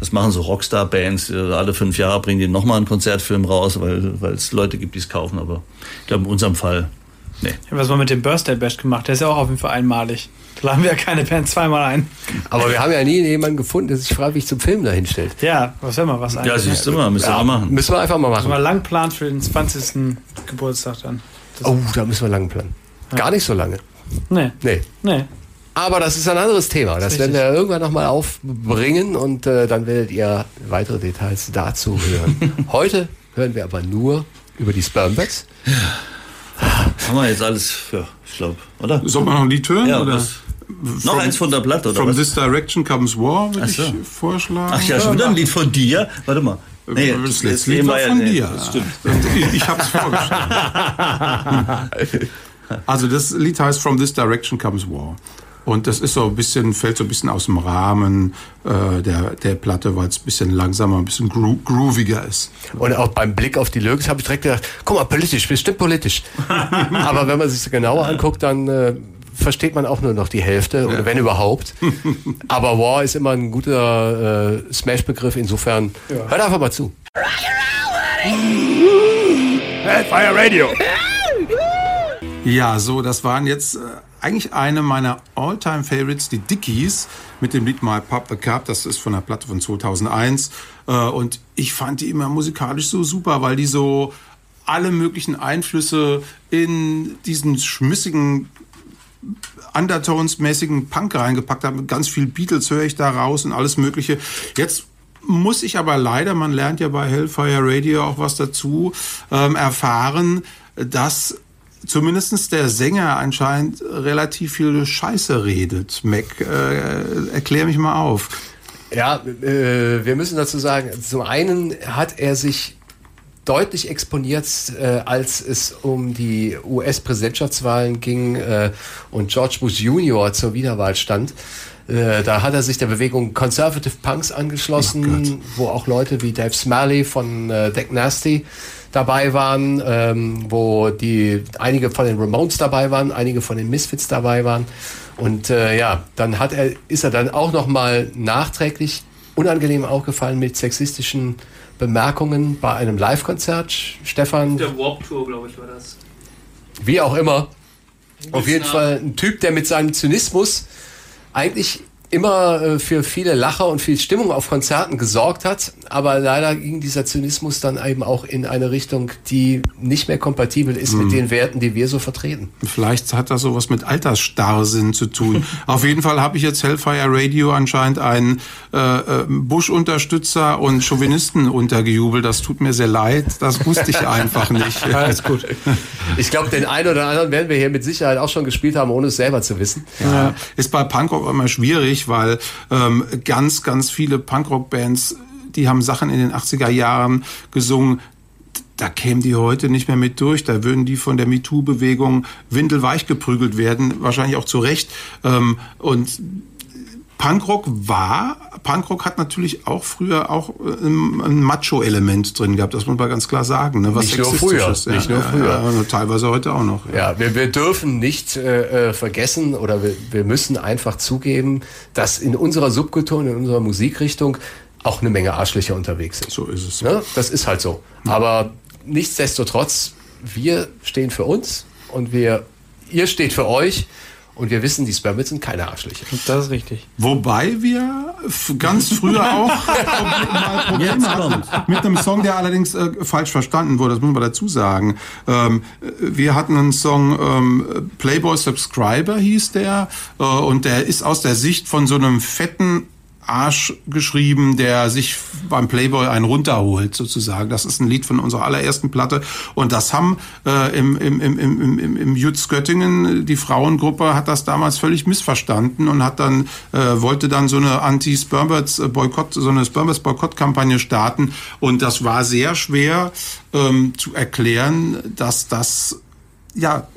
das machen so Rockstar-Bands. Äh, alle fünf Jahre bringen die nochmal einen Konzertfilm raus, weil es Leute gibt, die es kaufen. Aber ich glaube, in unserem Fall, nee. Was haben wir mit dem Birthday Bash gemacht? Der ist ja auch auf jeden Fall einmalig. Da laden wir ja keine Band zweimal ein. Aber wir haben ja nie jemanden gefunden, der sich freiwillig zum Film dahin stellt. Ja, was soll man was eigentlich? Ja, siehst du mal, müssen ja, wir machen. Müssen wir einfach mal machen. Müssen wir lang planen für den 20. Geburtstag dann. Das oh, da müssen wir lang planen. Ja. Gar nicht so lange. Nee. Nee. Nee. Aber das ist ein anderes Thema. Das, das werden wir irgendwann nochmal aufbringen und äh, dann werdet ihr weitere Details dazu hören. Heute hören wir aber nur über die Spermbacks. Ja. Haben wir jetzt alles, ja, ich glaube, oder? Soll man noch ein Lied hören? Ja, oder? noch eins von der Platte, oder? From was? This Direction Comes War, würde so. ich vorschlagen. Ach ja, schon wieder ein Lied von dir? Warte mal. Nee, das letzte Lied war von ja, dir. Das stimmt. Ich, ich habe es vorgeschlagen. also das Lied heißt From This Direction Comes War. Und das ist so ein bisschen, fällt so ein bisschen aus dem Rahmen äh, der, der Platte, weil es ein bisschen langsamer, ein bisschen gro grooviger ist. Und auch beim Blick auf die Lyrics habe ich direkt gedacht, guck mal, politisch, bestimmt politisch. Aber wenn man sich das genauer anguckt, dann äh, versteht man auch nur noch die Hälfte, ja. oder wenn überhaupt. Aber War ist immer ein guter äh, Smash-Begriff, insofern ja. hört einfach mal zu. Hellfire Radio. Ja, so, das waren jetzt äh, eigentlich eine meiner All-Time-Favorites, die Dickies, mit dem Lied My the Cup. Das ist von der Platte von 2001. Äh, und ich fand die immer musikalisch so super, weil die so alle möglichen Einflüsse in diesen schmissigen Undertones-mäßigen Punk reingepackt haben. Ganz viel Beatles höre ich da raus und alles Mögliche. Jetzt muss ich aber leider, man lernt ja bei Hellfire Radio auch was dazu, ähm, erfahren, dass zumindest der Sänger anscheinend relativ viel Scheiße redet. Mac, äh, erklär mich mal auf. Ja, äh, wir müssen dazu sagen, zum einen hat er sich deutlich exponiert, äh, als es um die US-Präsidentschaftswahlen ging äh, und George Bush Junior zur Wiederwahl stand. Äh, da hat er sich der Bewegung Conservative Punks angeschlossen, oh wo auch Leute wie Dave Smalley von äh, Deck Nasty dabei waren, ähm, wo die einige von den Ramones dabei waren, einige von den Misfits dabei waren. Und äh, ja, dann hat er, ist er dann auch noch mal nachträglich unangenehm aufgefallen mit sexistischen Bemerkungen bei einem Live-Konzert. Stefan. Der Warp Tour, glaube ich, war das. Wie auch immer. Auf jeden Fall ein Typ, der mit seinem Zynismus eigentlich immer äh, für viele Lacher und viel Stimmung auf Konzerten gesorgt hat. Aber leider ging dieser Zynismus dann eben auch in eine Richtung, die nicht mehr kompatibel ist mhm. mit den Werten, die wir so vertreten. Vielleicht hat das sowas mit Altersstarrsinn zu tun. Auf jeden Fall habe ich jetzt Hellfire Radio anscheinend einen äh, äh, Bush-Unterstützer und Chauvinisten untergejubelt. Das tut mir sehr leid. Das wusste ich einfach nicht. Alles gut. Ich glaube, den einen oder anderen werden wir hier mit Sicherheit auch schon gespielt haben, ohne es selber zu wissen. Ja. Ist bei Punkrock immer schwierig, weil ähm, ganz, ganz viele Punkrock-Bands, die haben Sachen in den 80er Jahren gesungen, da kämen die heute nicht mehr mit durch. Da würden die von der MeToo-Bewegung windelweich geprügelt werden, wahrscheinlich auch zu Recht. Ähm, und Punkrock war, Punkrock hat natürlich auch früher auch äh, ein Macho-Element drin gehabt, das muss man ganz klar sagen. Ne? Was nicht nur früher, ist. Ja, nicht nur früher. Ja, ja, teilweise heute auch noch. Ja, wir, wir dürfen nicht äh, äh, vergessen oder wir, wir müssen einfach zugeben, dass in unserer Subkultur und in unserer Musikrichtung auch eine Menge Arschlöcher unterwegs sind. So ist es. Ne? Das ist halt so. Aber nichtsdestotrotz, wir stehen für uns und wir, ihr steht für euch. Und wir wissen, die Spermits sind keine Arschlöcher. Das ist richtig. Wobei wir ganz früher auch mal Probleme hatten mit einem Song, der allerdings äh, falsch verstanden wurde. Das muss man dazu sagen. Ähm, wir hatten einen Song, ähm, Playboy Subscriber hieß der. Äh, und der ist aus der Sicht von so einem fetten Arsch geschrieben, der sich beim Playboy einen runterholt, sozusagen. Das ist ein Lied von unserer allerersten Platte. Und das haben äh, im, im, im, im, im, im Jutz Göttingen, die Frauengruppe hat das damals völlig missverstanden und hat dann, äh, wollte dann so eine Anti-Spermbirds-Boykott, so eine Spermbirds-Boykott-Kampagne starten. Und das war sehr schwer ähm, zu erklären, dass das ja,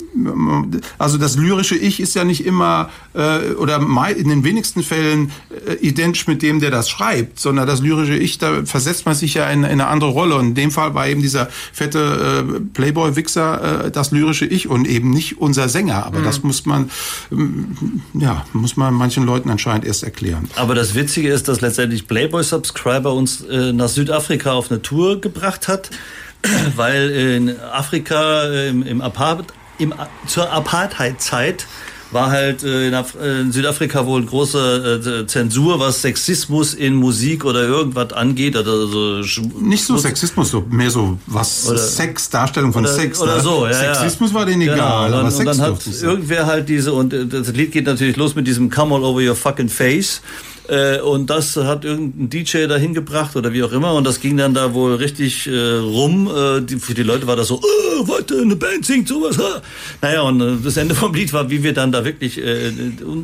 also das lyrische Ich ist ja nicht immer äh, oder in den wenigsten Fällen äh, identisch mit dem, der das schreibt, sondern das lyrische Ich, da versetzt man sich ja in, in eine andere Rolle. Und in dem Fall war eben dieser fette äh, Playboy-Wichser äh, das lyrische Ich und eben nicht unser Sänger. Aber mhm. das muss man, äh, ja, muss man manchen Leuten anscheinend erst erklären. Aber das Witzige ist, dass letztendlich Playboy-Subscriber uns äh, nach Südafrika auf eine Tour gebracht hat weil in Afrika im, im, Apart im zur Apartheid-Zeit war halt äh, in, Af in, Südafrika wohl große äh, Zensur, was Sexismus in Musik oder irgendwas angeht. Also Nicht so Sexismus, so mehr so was oder, Sex, Darstellung von oder, Sex. Oder ne? so, ja, Sexismus war denen genau, egal, dann, aber Sex und dann hat irgendwer halt diese, und äh, das Lied geht natürlich los mit diesem Come all over your fucking face. Äh, und das hat irgendein DJ dahin gebracht oder wie auch immer. Und das ging dann da wohl richtig äh, rum. Äh, die, für die Leute war das so, oh, warte, eine Band singt sowas. Ha. Naja, und äh, das Ende vom Lied war, wie wir dann da wirklich äh,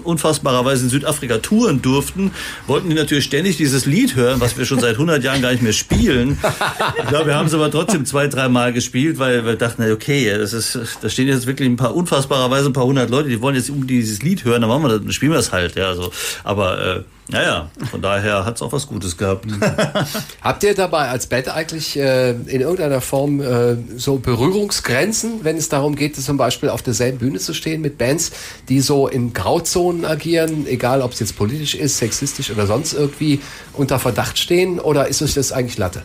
unfassbarerweise in Südafrika touren durften, wollten die natürlich ständig dieses Lied hören, was wir schon seit 100 Jahren gar nicht mehr spielen. Ich glaube, wir haben es aber trotzdem zwei, dreimal gespielt, weil wir dachten, okay, das ist, da stehen jetzt wirklich ein paar unfassbarerweise ein paar hundert Leute, die wollen jetzt um dieses Lied hören, dann machen wir das, dann spielen wir das halt, ja, so. Aber naja, von daher hat es auch was Gutes gehabt. Habt ihr dabei als Band eigentlich äh, in irgendeiner Form äh, so Berührungsgrenzen, wenn es darum geht, zum Beispiel auf derselben Bühne zu stehen mit Bands, die so in Grauzonen agieren, egal ob es jetzt politisch ist, sexistisch oder sonst irgendwie unter Verdacht stehen? Oder ist euch das eigentlich Latte?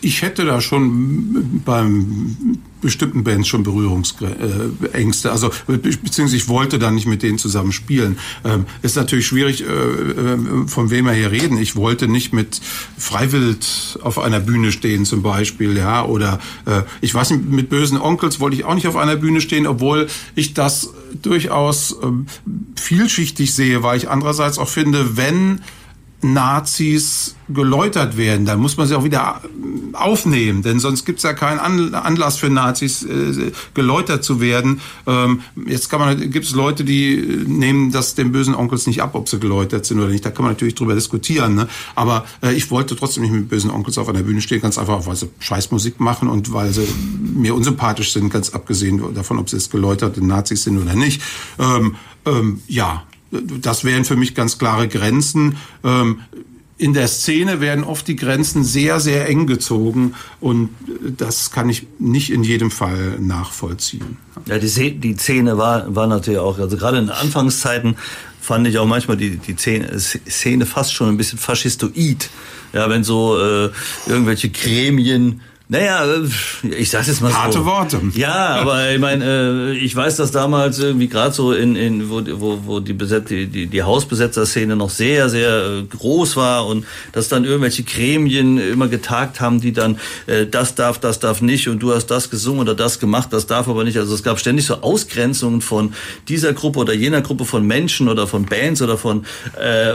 Ich hätte da schon beim bestimmten Bands schon Berührungsängste. Also beziehungsweise ich wollte dann nicht mit denen zusammen spielen. Ähm, ist natürlich schwierig, äh, äh, von wem wir hier reden. Ich wollte nicht mit Freiwild auf einer Bühne stehen zum Beispiel, ja. Oder äh, ich weiß nicht, mit bösen Onkels wollte ich auch nicht auf einer Bühne stehen, obwohl ich das durchaus ähm, vielschichtig sehe, weil ich andererseits auch finde, wenn Nazis geläutert werden, dann muss man sie auch wieder aufnehmen, denn sonst gibt es ja keinen Anlass für Nazis äh, geläutert zu werden. Ähm, jetzt kann man, gibt es Leute, die nehmen das den bösen Onkels nicht ab, ob sie geläutert sind oder nicht. Da kann man natürlich drüber diskutieren. Ne? Aber äh, ich wollte trotzdem nicht mit bösen Onkels auf einer Bühne stehen, ganz einfach, weil sie Scheißmusik machen und weil sie mir unsympathisch sind, ganz abgesehen davon, ob sie jetzt geläuterte Nazis sind oder nicht. Ähm, ähm, ja, das wären für mich ganz klare Grenzen. Ähm, in der Szene werden oft die Grenzen sehr, sehr eng gezogen und das kann ich nicht in jedem Fall nachvollziehen. Ja, die, die Szene war, war natürlich auch, also gerade in Anfangszeiten fand ich auch manchmal die, die Szene fast schon ein bisschen faschistoid. Ja, wenn so äh, irgendwelche Gremien Naja, ich sag's jetzt mal Harte so. Worte. Ja, aber ich meine, äh, ich weiß, dass damals irgendwie gerade so in, in wo, wo, wo die, Beset die, die, die Hausbesetzer-Szene noch sehr, sehr äh, groß war und dass dann irgendwelche Gremien immer getagt haben, die dann äh, das darf, das darf nicht und du hast das gesungen oder das gemacht, das darf aber nicht. Also es gab ständig so Ausgrenzungen von dieser Gruppe oder jener Gruppe von Menschen oder von Bands oder von äh,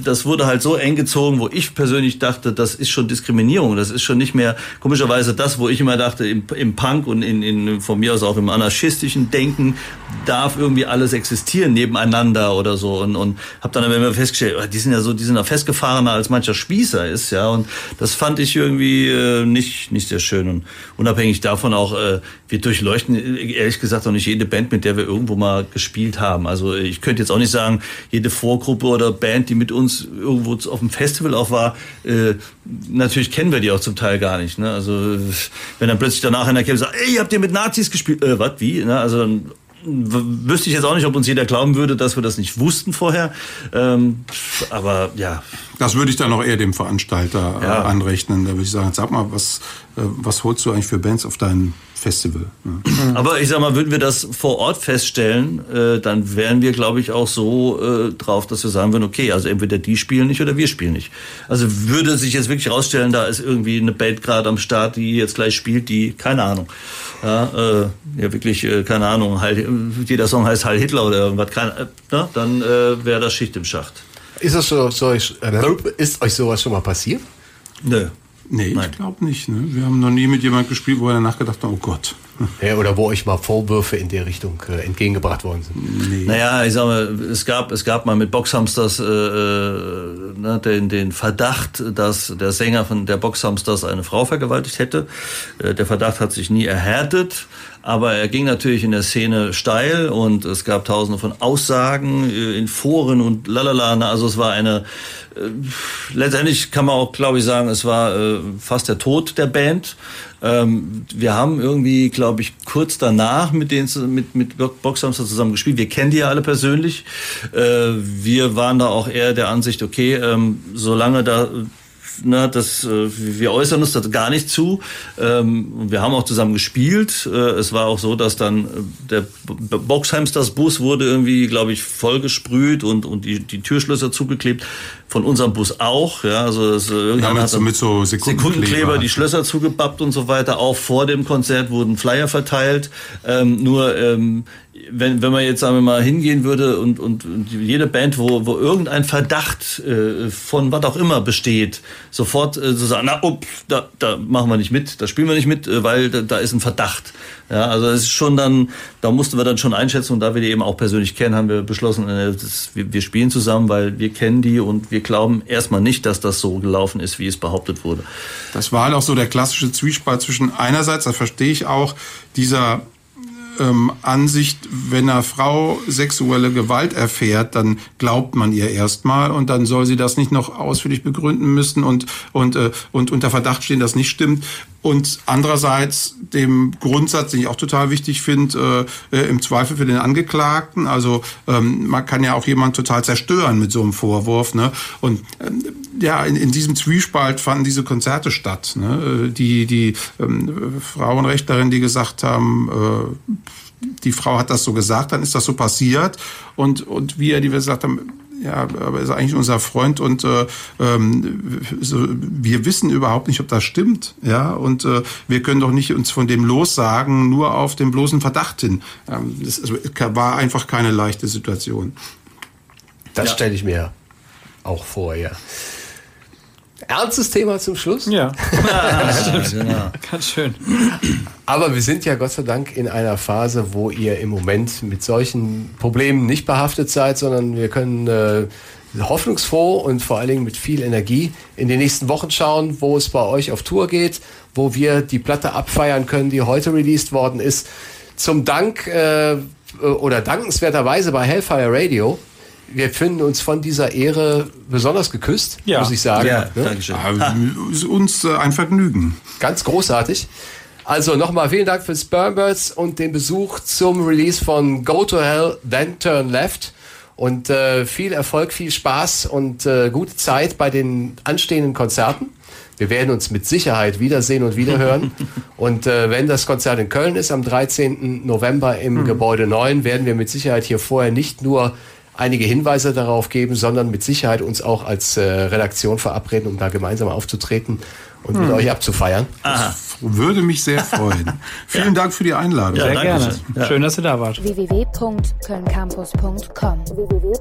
das wurde halt so eng gezogen, wo ich persönlich dachte, das ist schon Diskriminierung, das ist schon nicht mehr komischerweise das, wo ich immer dachte, im, im Punk und in, in, von mir aus auch im anarchistischen Denken darf irgendwie alles existieren nebeneinander oder so und, und habe dann immer festgestellt, oh, die sind ja so, die sind ja festgefahrener als mancher Spießer ist, ja und das fand ich irgendwie äh, nicht nicht sehr schön und unabhängig davon auch, äh, wir durchleuchten ehrlich gesagt auch nicht jede Band, mit der wir irgendwo mal gespielt haben. Also ich könnte jetzt auch nicht sagen, jede Vorgruppe oder Band, die mit uns irgendwo auf dem Festival auch war, äh, natürlich kennen wir die auch zum Teil gar nicht. Ne? Also wenn dann plötzlich danach einer käme und sagt, ey, habt ihr mit Nazis gespielt? Äh, was, wie? Ne? Also dann wüsste ich jetzt auch nicht, ob uns jeder glauben würde, dass wir das nicht wussten vorher. Ähm, aber ja. Das würde ich dann auch eher dem Veranstalter ja. äh, anrechnen. Da würde ich sagen, sag mal, was, äh, was holst du eigentlich für Bands auf dein Festival? Ne? Aber ich sag mal, würden wir das vor Ort feststellen, äh, dann wären wir, glaube ich, auch so äh, drauf, dass wir sagen würden, okay, also entweder die spielen nicht oder wir spielen nicht. Also würde sich jetzt wirklich rausstellen, da ist irgendwie eine Band gerade am Start, die jetzt gleich spielt, die, keine Ahnung, ja, äh, ja wirklich, äh, keine Ahnung, Heil, jeder Song heißt Heil Hitler oder irgendwas, kein, äh, na, dann äh, wäre das Schicht im Schacht. Ist das so, so ist euch sowas schon mal passiert? Nö. Nee, Nein. ich glaube nicht. Ne? Wir haben noch nie mit jemandem gespielt, wo er danach gedacht hat, oh Gott. Ja, oder wo euch mal Vorwürfe in der Richtung äh, entgegengebracht worden sind. Nee. Naja, ich sag mal, es gab, es gab mal mit Boxhamsters äh, äh, ne, den, den Verdacht, dass der Sänger von der Boxhamsters eine Frau vergewaltigt hätte. Äh, der Verdacht hat sich nie erhärtet. Aber er ging natürlich in der Szene steil und es gab tausende von Aussagen äh, in Foren und lalala. Also es war eine, äh, letztendlich kann man auch, glaube ich, sagen, es war äh, fast der Tod der Band. Ähm, wir haben irgendwie, glaube ich, kurz danach mit den mit mit Boxhamster zusammen gespielt. Wir kennen die ja alle persönlich. Äh, wir waren da auch eher der Ansicht, okay, ähm, solange da ne, das, äh, wir äußern uns das gar nicht zu. Ähm, wir haben auch zusammen gespielt. Äh, es war auch so, dass dann äh, der Boxhamsters Bus wurde irgendwie, glaube ich, vollgesprüht und, und die, die Türschlösser zugeklebt. Von unserem Bus auch. Ja, also es, irgendwann ja, hat so mit so Sekundenkleber, Sekundenkleber die Schlösser zugebappt und so weiter. Auch vor dem Konzert wurden Flyer verteilt. Ähm, nur ähm, wenn, wenn man jetzt, sagen wir mal, hingehen würde und, und, und jede Band, wo, wo irgendein Verdacht äh, von was auch immer besteht, sofort äh, so sagen, na, up, da, da machen wir nicht mit, da spielen wir nicht mit, äh, weil da, da ist ein Verdacht. Ja, also es ist schon dann, da mussten wir dann schon einschätzen und da wir die eben auch persönlich kennen, haben wir beschlossen, äh, das, wir, spielen zusammen, weil wir kennen die und wir glauben erstmal nicht, dass das so gelaufen ist, wie es behauptet wurde. Das war halt auch so der klassische Zwiespalt zwischen einerseits, das verstehe ich auch, dieser ähm, Ansicht, wenn eine Frau sexuelle Gewalt erfährt, dann glaubt man ihr erstmal und dann soll sie das nicht noch ausführlich begründen müssen und, und, äh, und unter Verdacht stehen, dass nicht stimmt. Und andererseits dem Grundsatz, den ich auch total wichtig finde, äh, äh, im Zweifel für den Angeklagten. Also ähm, man kann ja auch jemand total zerstören mit so einem Vorwurf. Ne? Und ähm, ja, in, in diesem Zwiespalt fanden diese Konzerte statt. Ne? Äh, die die ähm, Frauenrechtlerin, die gesagt haben, äh, die Frau hat das so gesagt, dann ist das so passiert. Und, und wir, die wir gesagt haben, ja, aber ist eigentlich unser Freund und äh, ähm, so, wir wissen überhaupt nicht, ob das stimmt, ja, und äh, wir können doch nicht uns von dem lossagen, nur auf den bloßen Verdacht hin. Ähm, das also, war einfach keine leichte Situation. Das ja. stelle ich mir auch vor, ja. Ernstes Thema zum Schluss. Ja. ja genau. Ganz schön. Aber wir sind ja Gott sei Dank in einer Phase, wo ihr im Moment mit solchen Problemen nicht behaftet seid, sondern wir können äh, hoffnungsfroh und vor allen Dingen mit viel Energie in den nächsten Wochen schauen, wo es bei euch auf Tour geht, wo wir die Platte abfeiern können, die heute released worden ist. Zum Dank äh, oder dankenswerterweise bei Hellfire Radio wir finden uns von dieser Ehre besonders geküsst, ja. muss ich sagen. Ja, ne? Dankeschön. Ja, uns äh, ein Vergnügen. Ganz großartig. Also nochmal vielen Dank für Spermbirds und den Besuch zum Release von Go to Hell, Then Turn Left. Und äh, viel Erfolg, viel Spaß und äh, gute Zeit bei den anstehenden Konzerten. Wir werden uns mit Sicherheit wiedersehen und wiederhören. und äh, wenn das Konzert in Köln ist, am 13. November im mhm. Gebäude 9, werden wir mit Sicherheit hier vorher nicht nur einige Hinweise darauf geben, sondern mit Sicherheit uns auch als äh, Redaktion verabreden, um da gemeinsam aufzutreten und mit hm. euch abzufeiern. Aha. Würde mich sehr freuen. Vielen ja. Dank für die Einladung. Ja, sehr gerne. Ja. Schön, dass ihr da wart. www.kölncampus.com www